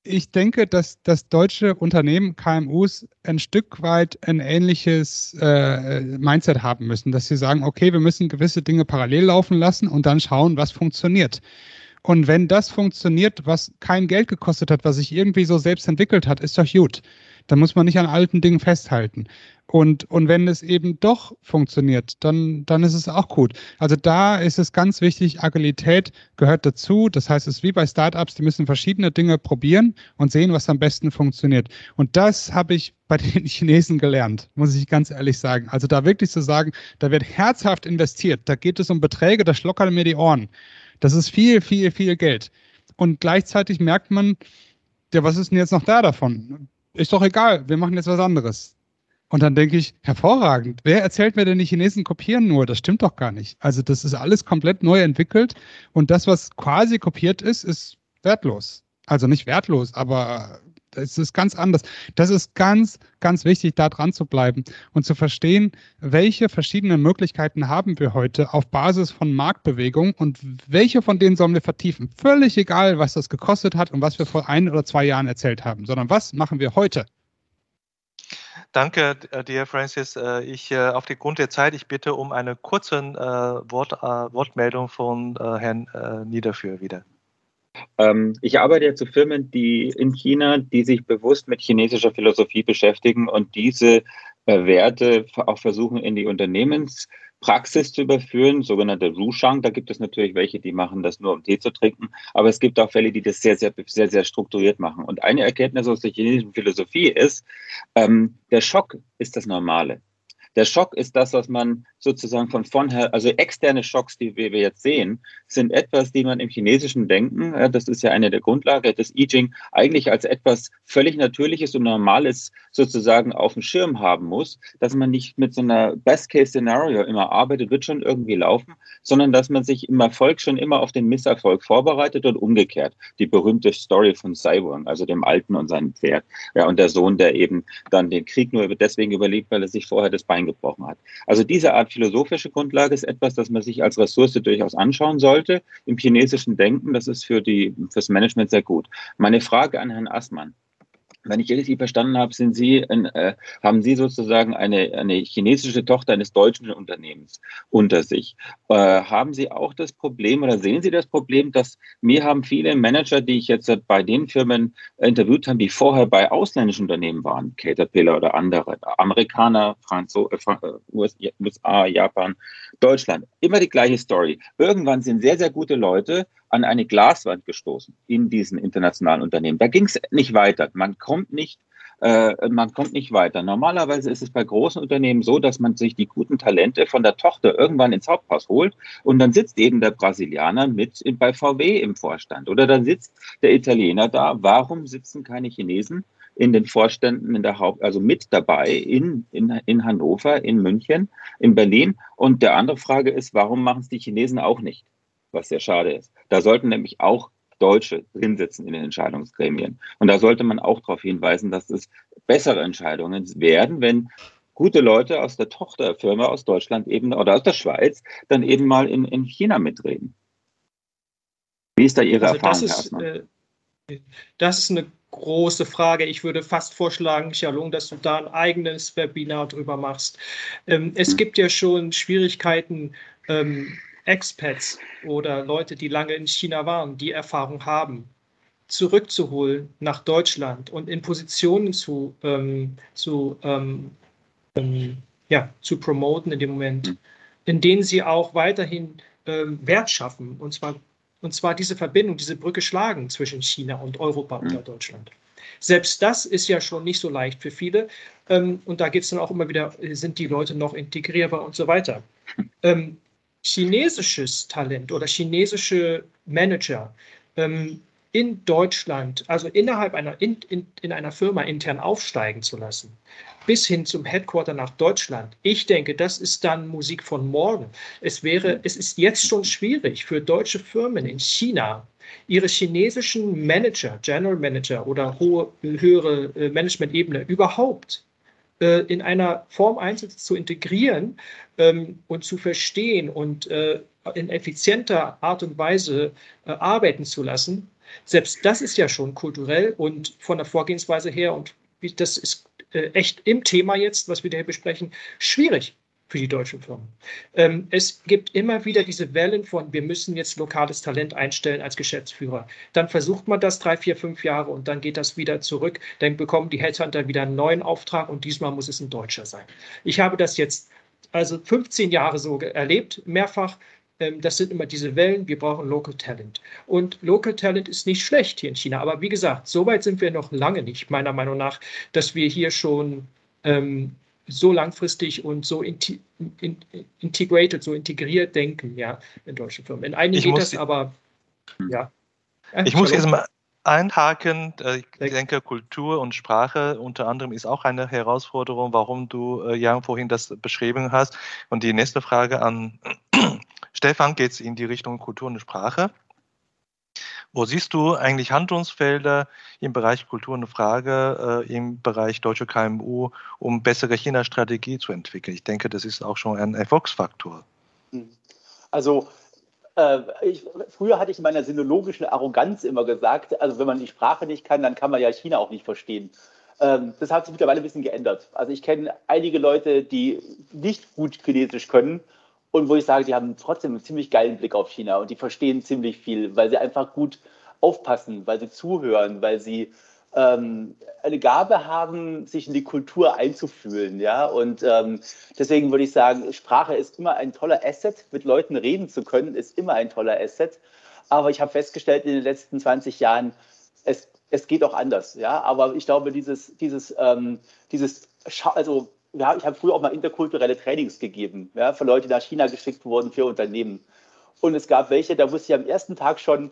ich denke, dass das deutsche Unternehmen KMUs ein Stück weit ein ähnliches äh, Mindset haben müssen, dass sie sagen, okay, wir müssen gewisse Dinge parallel laufen lassen und dann schauen, was funktioniert. Und wenn das funktioniert, was kein Geld gekostet hat, was sich irgendwie so selbst entwickelt hat, ist doch gut. Dann muss man nicht an alten Dingen festhalten. Und, und wenn es eben doch funktioniert, dann, dann ist es auch gut. Also da ist es ganz wichtig, Agilität gehört dazu. Das heißt, es ist wie bei Startups, die müssen verschiedene Dinge probieren und sehen, was am besten funktioniert. Und das habe ich bei den [laughs] Chinesen gelernt, muss ich ganz ehrlich sagen. Also da wirklich zu sagen, da wird herzhaft investiert, da geht es um Beträge, da schlockern mir die Ohren. Das ist viel, viel, viel Geld. Und gleichzeitig merkt man, ja, was ist denn jetzt noch da davon? Ist doch egal, wir machen jetzt was anderes. Und dann denke ich, hervorragend. Wer erzählt mir denn, die Chinesen kopieren nur? Das stimmt doch gar nicht. Also das ist alles komplett neu entwickelt und das, was quasi kopiert ist, ist wertlos. Also nicht wertlos, aber es ist ganz anders. Das ist ganz, ganz wichtig, da dran zu bleiben und zu verstehen, welche verschiedenen Möglichkeiten haben wir heute auf Basis von Marktbewegung und welche von denen sollen wir vertiefen. Völlig egal, was das gekostet hat und was wir vor ein oder zwei Jahren erzählt haben, sondern was machen wir heute? Danke äh, dir, Francis. Äh, ich äh, auf die Grund der Zeit, ich bitte um eine kurze Wort, Wortmeldung von Herrn Niederführ wieder. Ähm, ich arbeite ja zu Firmen, die in China, die sich bewusst mit chinesischer Philosophie beschäftigen und diese Werte auch versuchen in die Unternehmens Praxis zu überführen, sogenannte Rushang. Da gibt es natürlich welche, die machen das nur, um Tee zu trinken. Aber es gibt auch Fälle, die das sehr, sehr, sehr, sehr strukturiert machen. Und eine Erkenntnis aus der chinesischen Philosophie ist, ähm, der Schock ist das Normale. Der Schock ist das, was man sozusagen von vornherein, also externe Schocks, die wir jetzt sehen, sind etwas, die man im chinesischen Denken, das ist ja eine der Grundlage des I Ching, eigentlich als etwas völlig Natürliches und Normales sozusagen auf dem Schirm haben muss, dass man nicht mit so einer Best-Case-Szenario immer arbeitet, wird schon irgendwie laufen, sondern dass man sich im Erfolg schon immer auf den Misserfolg vorbereitet und umgekehrt. Die berühmte Story von Cyborg, also dem Alten und seinem Pferd, ja, und der Sohn, der eben dann den Krieg nur deswegen überlebt, weil er sich vorher das Bein gebrochen hat. Also diese Art philosophische Grundlage ist etwas, das man sich als Ressource durchaus anschauen sollte. Im chinesischen Denken, das ist für die, fürs Management sehr gut. Meine Frage an Herrn Assmann. Wenn ich richtig verstanden habe, sind Sie, äh, haben Sie sozusagen eine, eine chinesische Tochter eines deutschen Unternehmens unter sich. Äh, haben Sie auch das Problem oder sehen Sie das Problem, dass mir haben viele Manager, die ich jetzt bei den Firmen interviewt habe, die vorher bei ausländischen Unternehmen waren, Caterpillar oder andere, Amerikaner, Franzo äh, USA, Japan, Deutschland, immer die gleiche Story. Irgendwann sind sehr, sehr gute Leute an eine Glaswand gestoßen in diesen internationalen Unternehmen. Da ging es nicht weiter. Man kommt nicht, äh, man kommt nicht weiter. Normalerweise ist es bei großen Unternehmen so, dass man sich die guten Talente von der Tochter irgendwann ins Haupthaus holt und dann sitzt eben der Brasilianer mit bei VW im Vorstand oder dann sitzt der Italiener da. Warum sitzen keine Chinesen? in den Vorständen in der Haupt, also mit dabei in, in, in Hannover, in München, in Berlin. Und der andere Frage ist, warum machen es die Chinesen auch nicht? Was sehr schade ist. Da sollten nämlich auch Deutsche drin sitzen in den Entscheidungsgremien. Und da sollte man auch darauf hinweisen, dass es bessere Entscheidungen werden, wenn gute Leute aus der Tochterfirma aus Deutschland eben oder aus der Schweiz dann eben mal in, in China mitreden. Wie ist da Ihre also Erfahrung, das ist, äh, das ist eine große Frage. Ich würde fast vorschlagen, Xiaolong, dass du da ein eigenes Webinar drüber machst. Ähm, es hm. gibt ja schon Schwierigkeiten, ähm, Expats oder Leute, die lange in China waren, die Erfahrung haben, zurückzuholen nach Deutschland und in Positionen zu, ähm, zu, ähm, ähm, ja, zu promoten in dem Moment, in denen sie auch weiterhin ähm, Wert schaffen und zwar, und zwar diese Verbindung, diese Brücke schlagen zwischen China und Europa oder Deutschland. Selbst das ist ja schon nicht so leicht für viele. Ähm, und da geht es dann auch immer wieder, sind die Leute noch integrierbar und so weiter. Chinesisches Talent oder chinesische Manager ähm, in Deutschland, also innerhalb einer, in, in, in einer Firma intern aufsteigen zu lassen, bis hin zum Headquarter nach Deutschland. Ich denke, das ist dann Musik von morgen. Es wäre, es ist jetzt schon schwierig für deutsche Firmen in China, ihre chinesischen Manager, General Manager oder hohe, höhere äh, Management-Ebene überhaupt äh, in einer Form einzeln zu integrieren ähm, und zu verstehen und äh, in effizienter Art und Weise äh, arbeiten zu lassen, selbst das ist ja schon kulturell und von der Vorgehensweise her, und das ist äh, echt im Thema jetzt, was wir hier besprechen, schwierig für die deutschen Firmen. Ähm, es gibt immer wieder diese Wellen von, wir müssen jetzt lokales Talent einstellen als Geschäftsführer. Dann versucht man das drei, vier, fünf Jahre und dann geht das wieder zurück. Dann bekommen die Headhunter wieder einen neuen Auftrag und diesmal muss es ein Deutscher sein. Ich habe das jetzt also 15 Jahre so erlebt, mehrfach. Ähm, das sind immer diese Wellen, wir brauchen Local Talent. Und Local Talent ist nicht schlecht hier in China. Aber wie gesagt, so weit sind wir noch lange nicht, meiner Meinung nach, dass wir hier schon ähm, so langfristig und so in, in, integrated, so integriert denken, ja, in deutschen Firmen. In einigen ich geht das, aber ja. Ich muss jetzt mal einhaken. Äh, ich denke, Kultur und Sprache unter anderem ist auch eine Herausforderung, warum du, äh, Jan, vorhin das beschrieben hast. Und die nächste Frage an [clears throat] Stefan geht in die Richtung Kultur und Sprache. Wo siehst du eigentlich Handlungsfelder im Bereich Kultur und Frage, äh, im Bereich deutsche KMU, um bessere China-Strategie zu entwickeln? Ich denke, das ist auch schon ein Erfolgsfaktor. Hm. Also äh, ich, früher hatte ich in meiner sinologischen Arroganz immer gesagt, also wenn man die Sprache nicht kann, dann kann man ja China auch nicht verstehen. Ähm, das hat sich mittlerweile ein bisschen geändert. Also ich kenne einige Leute, die nicht gut Chinesisch können und wo ich sage, die haben trotzdem einen ziemlich geilen Blick auf China und die verstehen ziemlich viel, weil sie einfach gut aufpassen, weil sie zuhören, weil sie ähm, eine Gabe haben, sich in die Kultur einzufühlen. Ja? Und ähm, deswegen würde ich sagen, Sprache ist immer ein toller Asset. Mit Leuten reden zu können, ist immer ein toller Asset. Aber ich habe festgestellt in den letzten 20 Jahren, es, es geht auch anders. Ja? Aber ich glaube, dieses, dieses, ähm, dieses also ja, ich habe früher auch mal interkulturelle Trainings gegeben, ja, für Leute, die nach China geschickt wurden, für Unternehmen. Und es gab welche, da wusste ich am ersten Tag schon,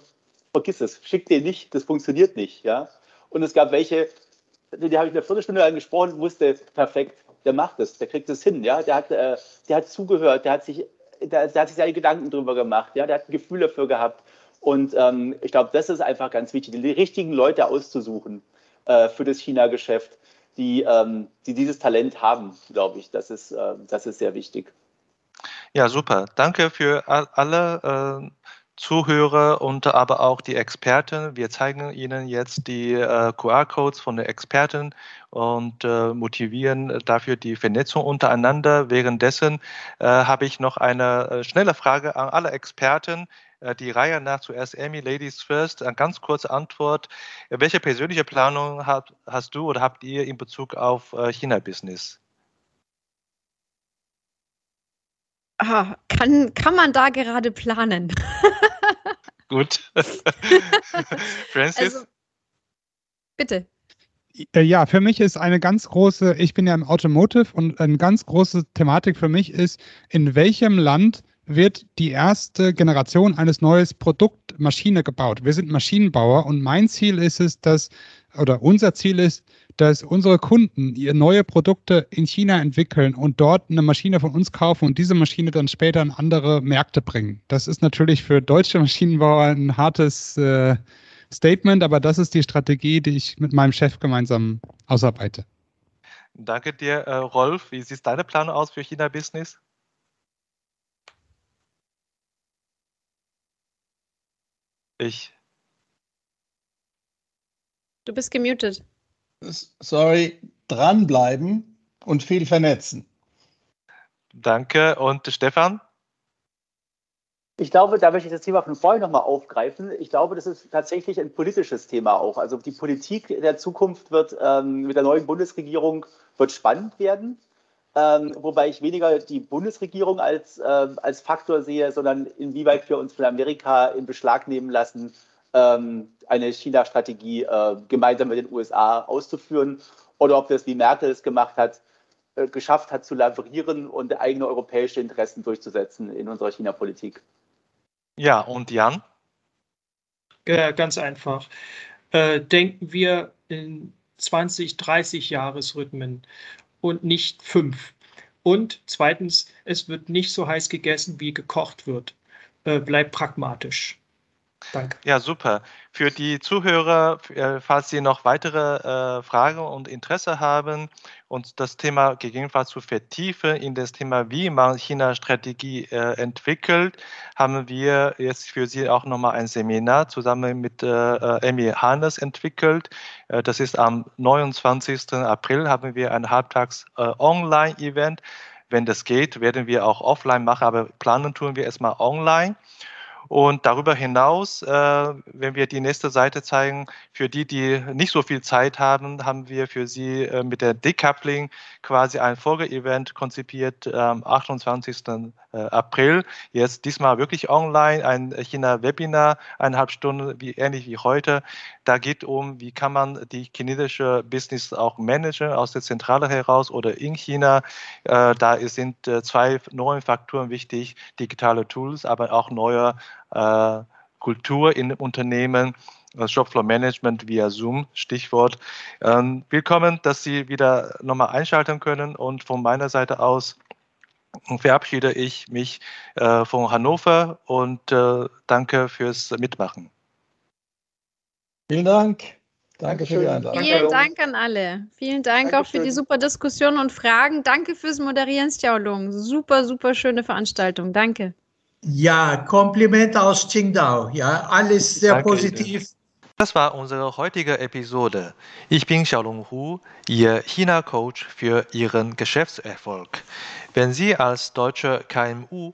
vergiss es, schick den nicht, das funktioniert nicht. Ja. Und es gab welche, die habe ich eine Viertelstunde lang gesprochen, wusste, perfekt, der macht es, der kriegt es hin. Ja. Der, hat, äh, der hat zugehört, der hat sich, der, der, hat sich seine Gedanken drüber gemacht, ja. der hat ein Gefühl dafür gehabt. Und ähm, ich glaube, das ist einfach ganz wichtig, die richtigen Leute auszusuchen äh, für das China-Geschäft die, ähm, die dieses Talent haben, glaube ich. Das ist, äh, das ist sehr wichtig. Ja, super. Danke für alle äh, Zuhörer und aber auch die Experten. Wir zeigen Ihnen jetzt die äh, QR-Codes von den Experten und äh, motivieren dafür die Vernetzung untereinander. Währenddessen äh, habe ich noch eine äh, schnelle Frage an alle Experten. Äh, die Reihe nach zuerst Amy, Ladies First. Eine ganz kurze Antwort. Welche persönliche Planung hat, hast du oder habt ihr in Bezug auf äh, China-Business? Ah, kann, kann man da gerade planen? [laughs] Gut. [laughs] Francis? Also, bitte. Äh, ja, für mich ist eine ganz große, ich bin ja im Automotive und eine ganz große Thematik für mich ist, in welchem Land wird die erste Generation eines neues Produkt Maschine gebaut. Wir sind Maschinenbauer und mein Ziel ist es, dass, oder unser Ziel ist, dass unsere Kunden ihr neue Produkte in China entwickeln und dort eine Maschine von uns kaufen und diese Maschine dann später in andere Märkte bringen. Das ist natürlich für deutsche Maschinenbauer ein hartes äh, Statement, aber das ist die Strategie, die ich mit meinem Chef gemeinsam ausarbeite. Danke dir, äh, Rolf. Wie sieht deine Planung aus für China-Business? Ich. Du bist gemutet. Sorry, dranbleiben und viel vernetzen. Danke. Und Stefan? Ich glaube, da möchte ich das Thema von vorhin nochmal aufgreifen. Ich glaube, das ist tatsächlich ein politisches Thema auch. Also die Politik der Zukunft wird ähm, mit der neuen Bundesregierung wird spannend werden. Ähm, wobei ich weniger die Bundesregierung als, äh, als Faktor sehe, sondern inwieweit wir uns von Amerika in Beschlag nehmen lassen, ähm, eine China-Strategie äh, gemeinsam mit den USA auszuführen oder ob das, wie Merkel es gemacht hat, äh, geschafft hat zu lavrieren und eigene europäische Interessen durchzusetzen in unserer China-Politik. Ja, und Jan? Äh, ganz einfach. Äh, denken wir in 20, 30 Jahresrhythmen und nicht fünf. Und zweitens, es wird nicht so heiß gegessen, wie gekocht wird. Äh, bleibt pragmatisch. Danke. Ja, super. Für die Zuhörer, äh, falls Sie noch weitere äh, Fragen und Interesse haben und das Thema gegebenenfalls zu vertiefen in das Thema, wie man China-Strategie äh, entwickelt, haben wir jetzt für Sie auch nochmal ein Seminar zusammen mit äh, äh Emmy Hannes entwickelt. Äh, das ist am 29. April haben wir ein halbtags Online-Event. Wenn das geht, werden wir auch offline machen, aber planen tun wir erstmal online. Und darüber hinaus, äh, wenn wir die nächste Seite zeigen, für die, die nicht so viel Zeit haben, haben wir für sie äh, mit der Decoupling quasi ein Folgeevent konzipiert am 28. Äh, April. Jetzt diesmal wirklich online, ein China-Webinar, eineinhalb Stunden, wie, ähnlich wie heute. Da geht um, wie kann man die chinesische Business auch managen aus der Zentrale heraus oder in China. Äh, da sind äh, zwei neue Faktoren wichtig, digitale Tools, aber auch neue äh, Kultur in Unternehmen. Shopfloor Management via Zoom, Stichwort. Ähm, willkommen, dass Sie wieder nochmal einschalten können und von meiner Seite aus verabschiede ich mich von Hannover und danke fürs Mitmachen. Vielen Dank. Danke für die Einladung. Vielen Dank an alle. Vielen Dank Dankeschön. auch für die super Diskussion und Fragen. Danke fürs Moderieren, Xiaolong. Super, super schöne Veranstaltung. Danke. Ja, Kompliment aus Qingdao. Ja, alles sehr Danke positiv. Ihnen. Das war unsere heutige Episode. Ich bin Xiaolong Hu, Ihr China-Coach für Ihren Geschäftserfolg. Wenn Sie als deutsche KMU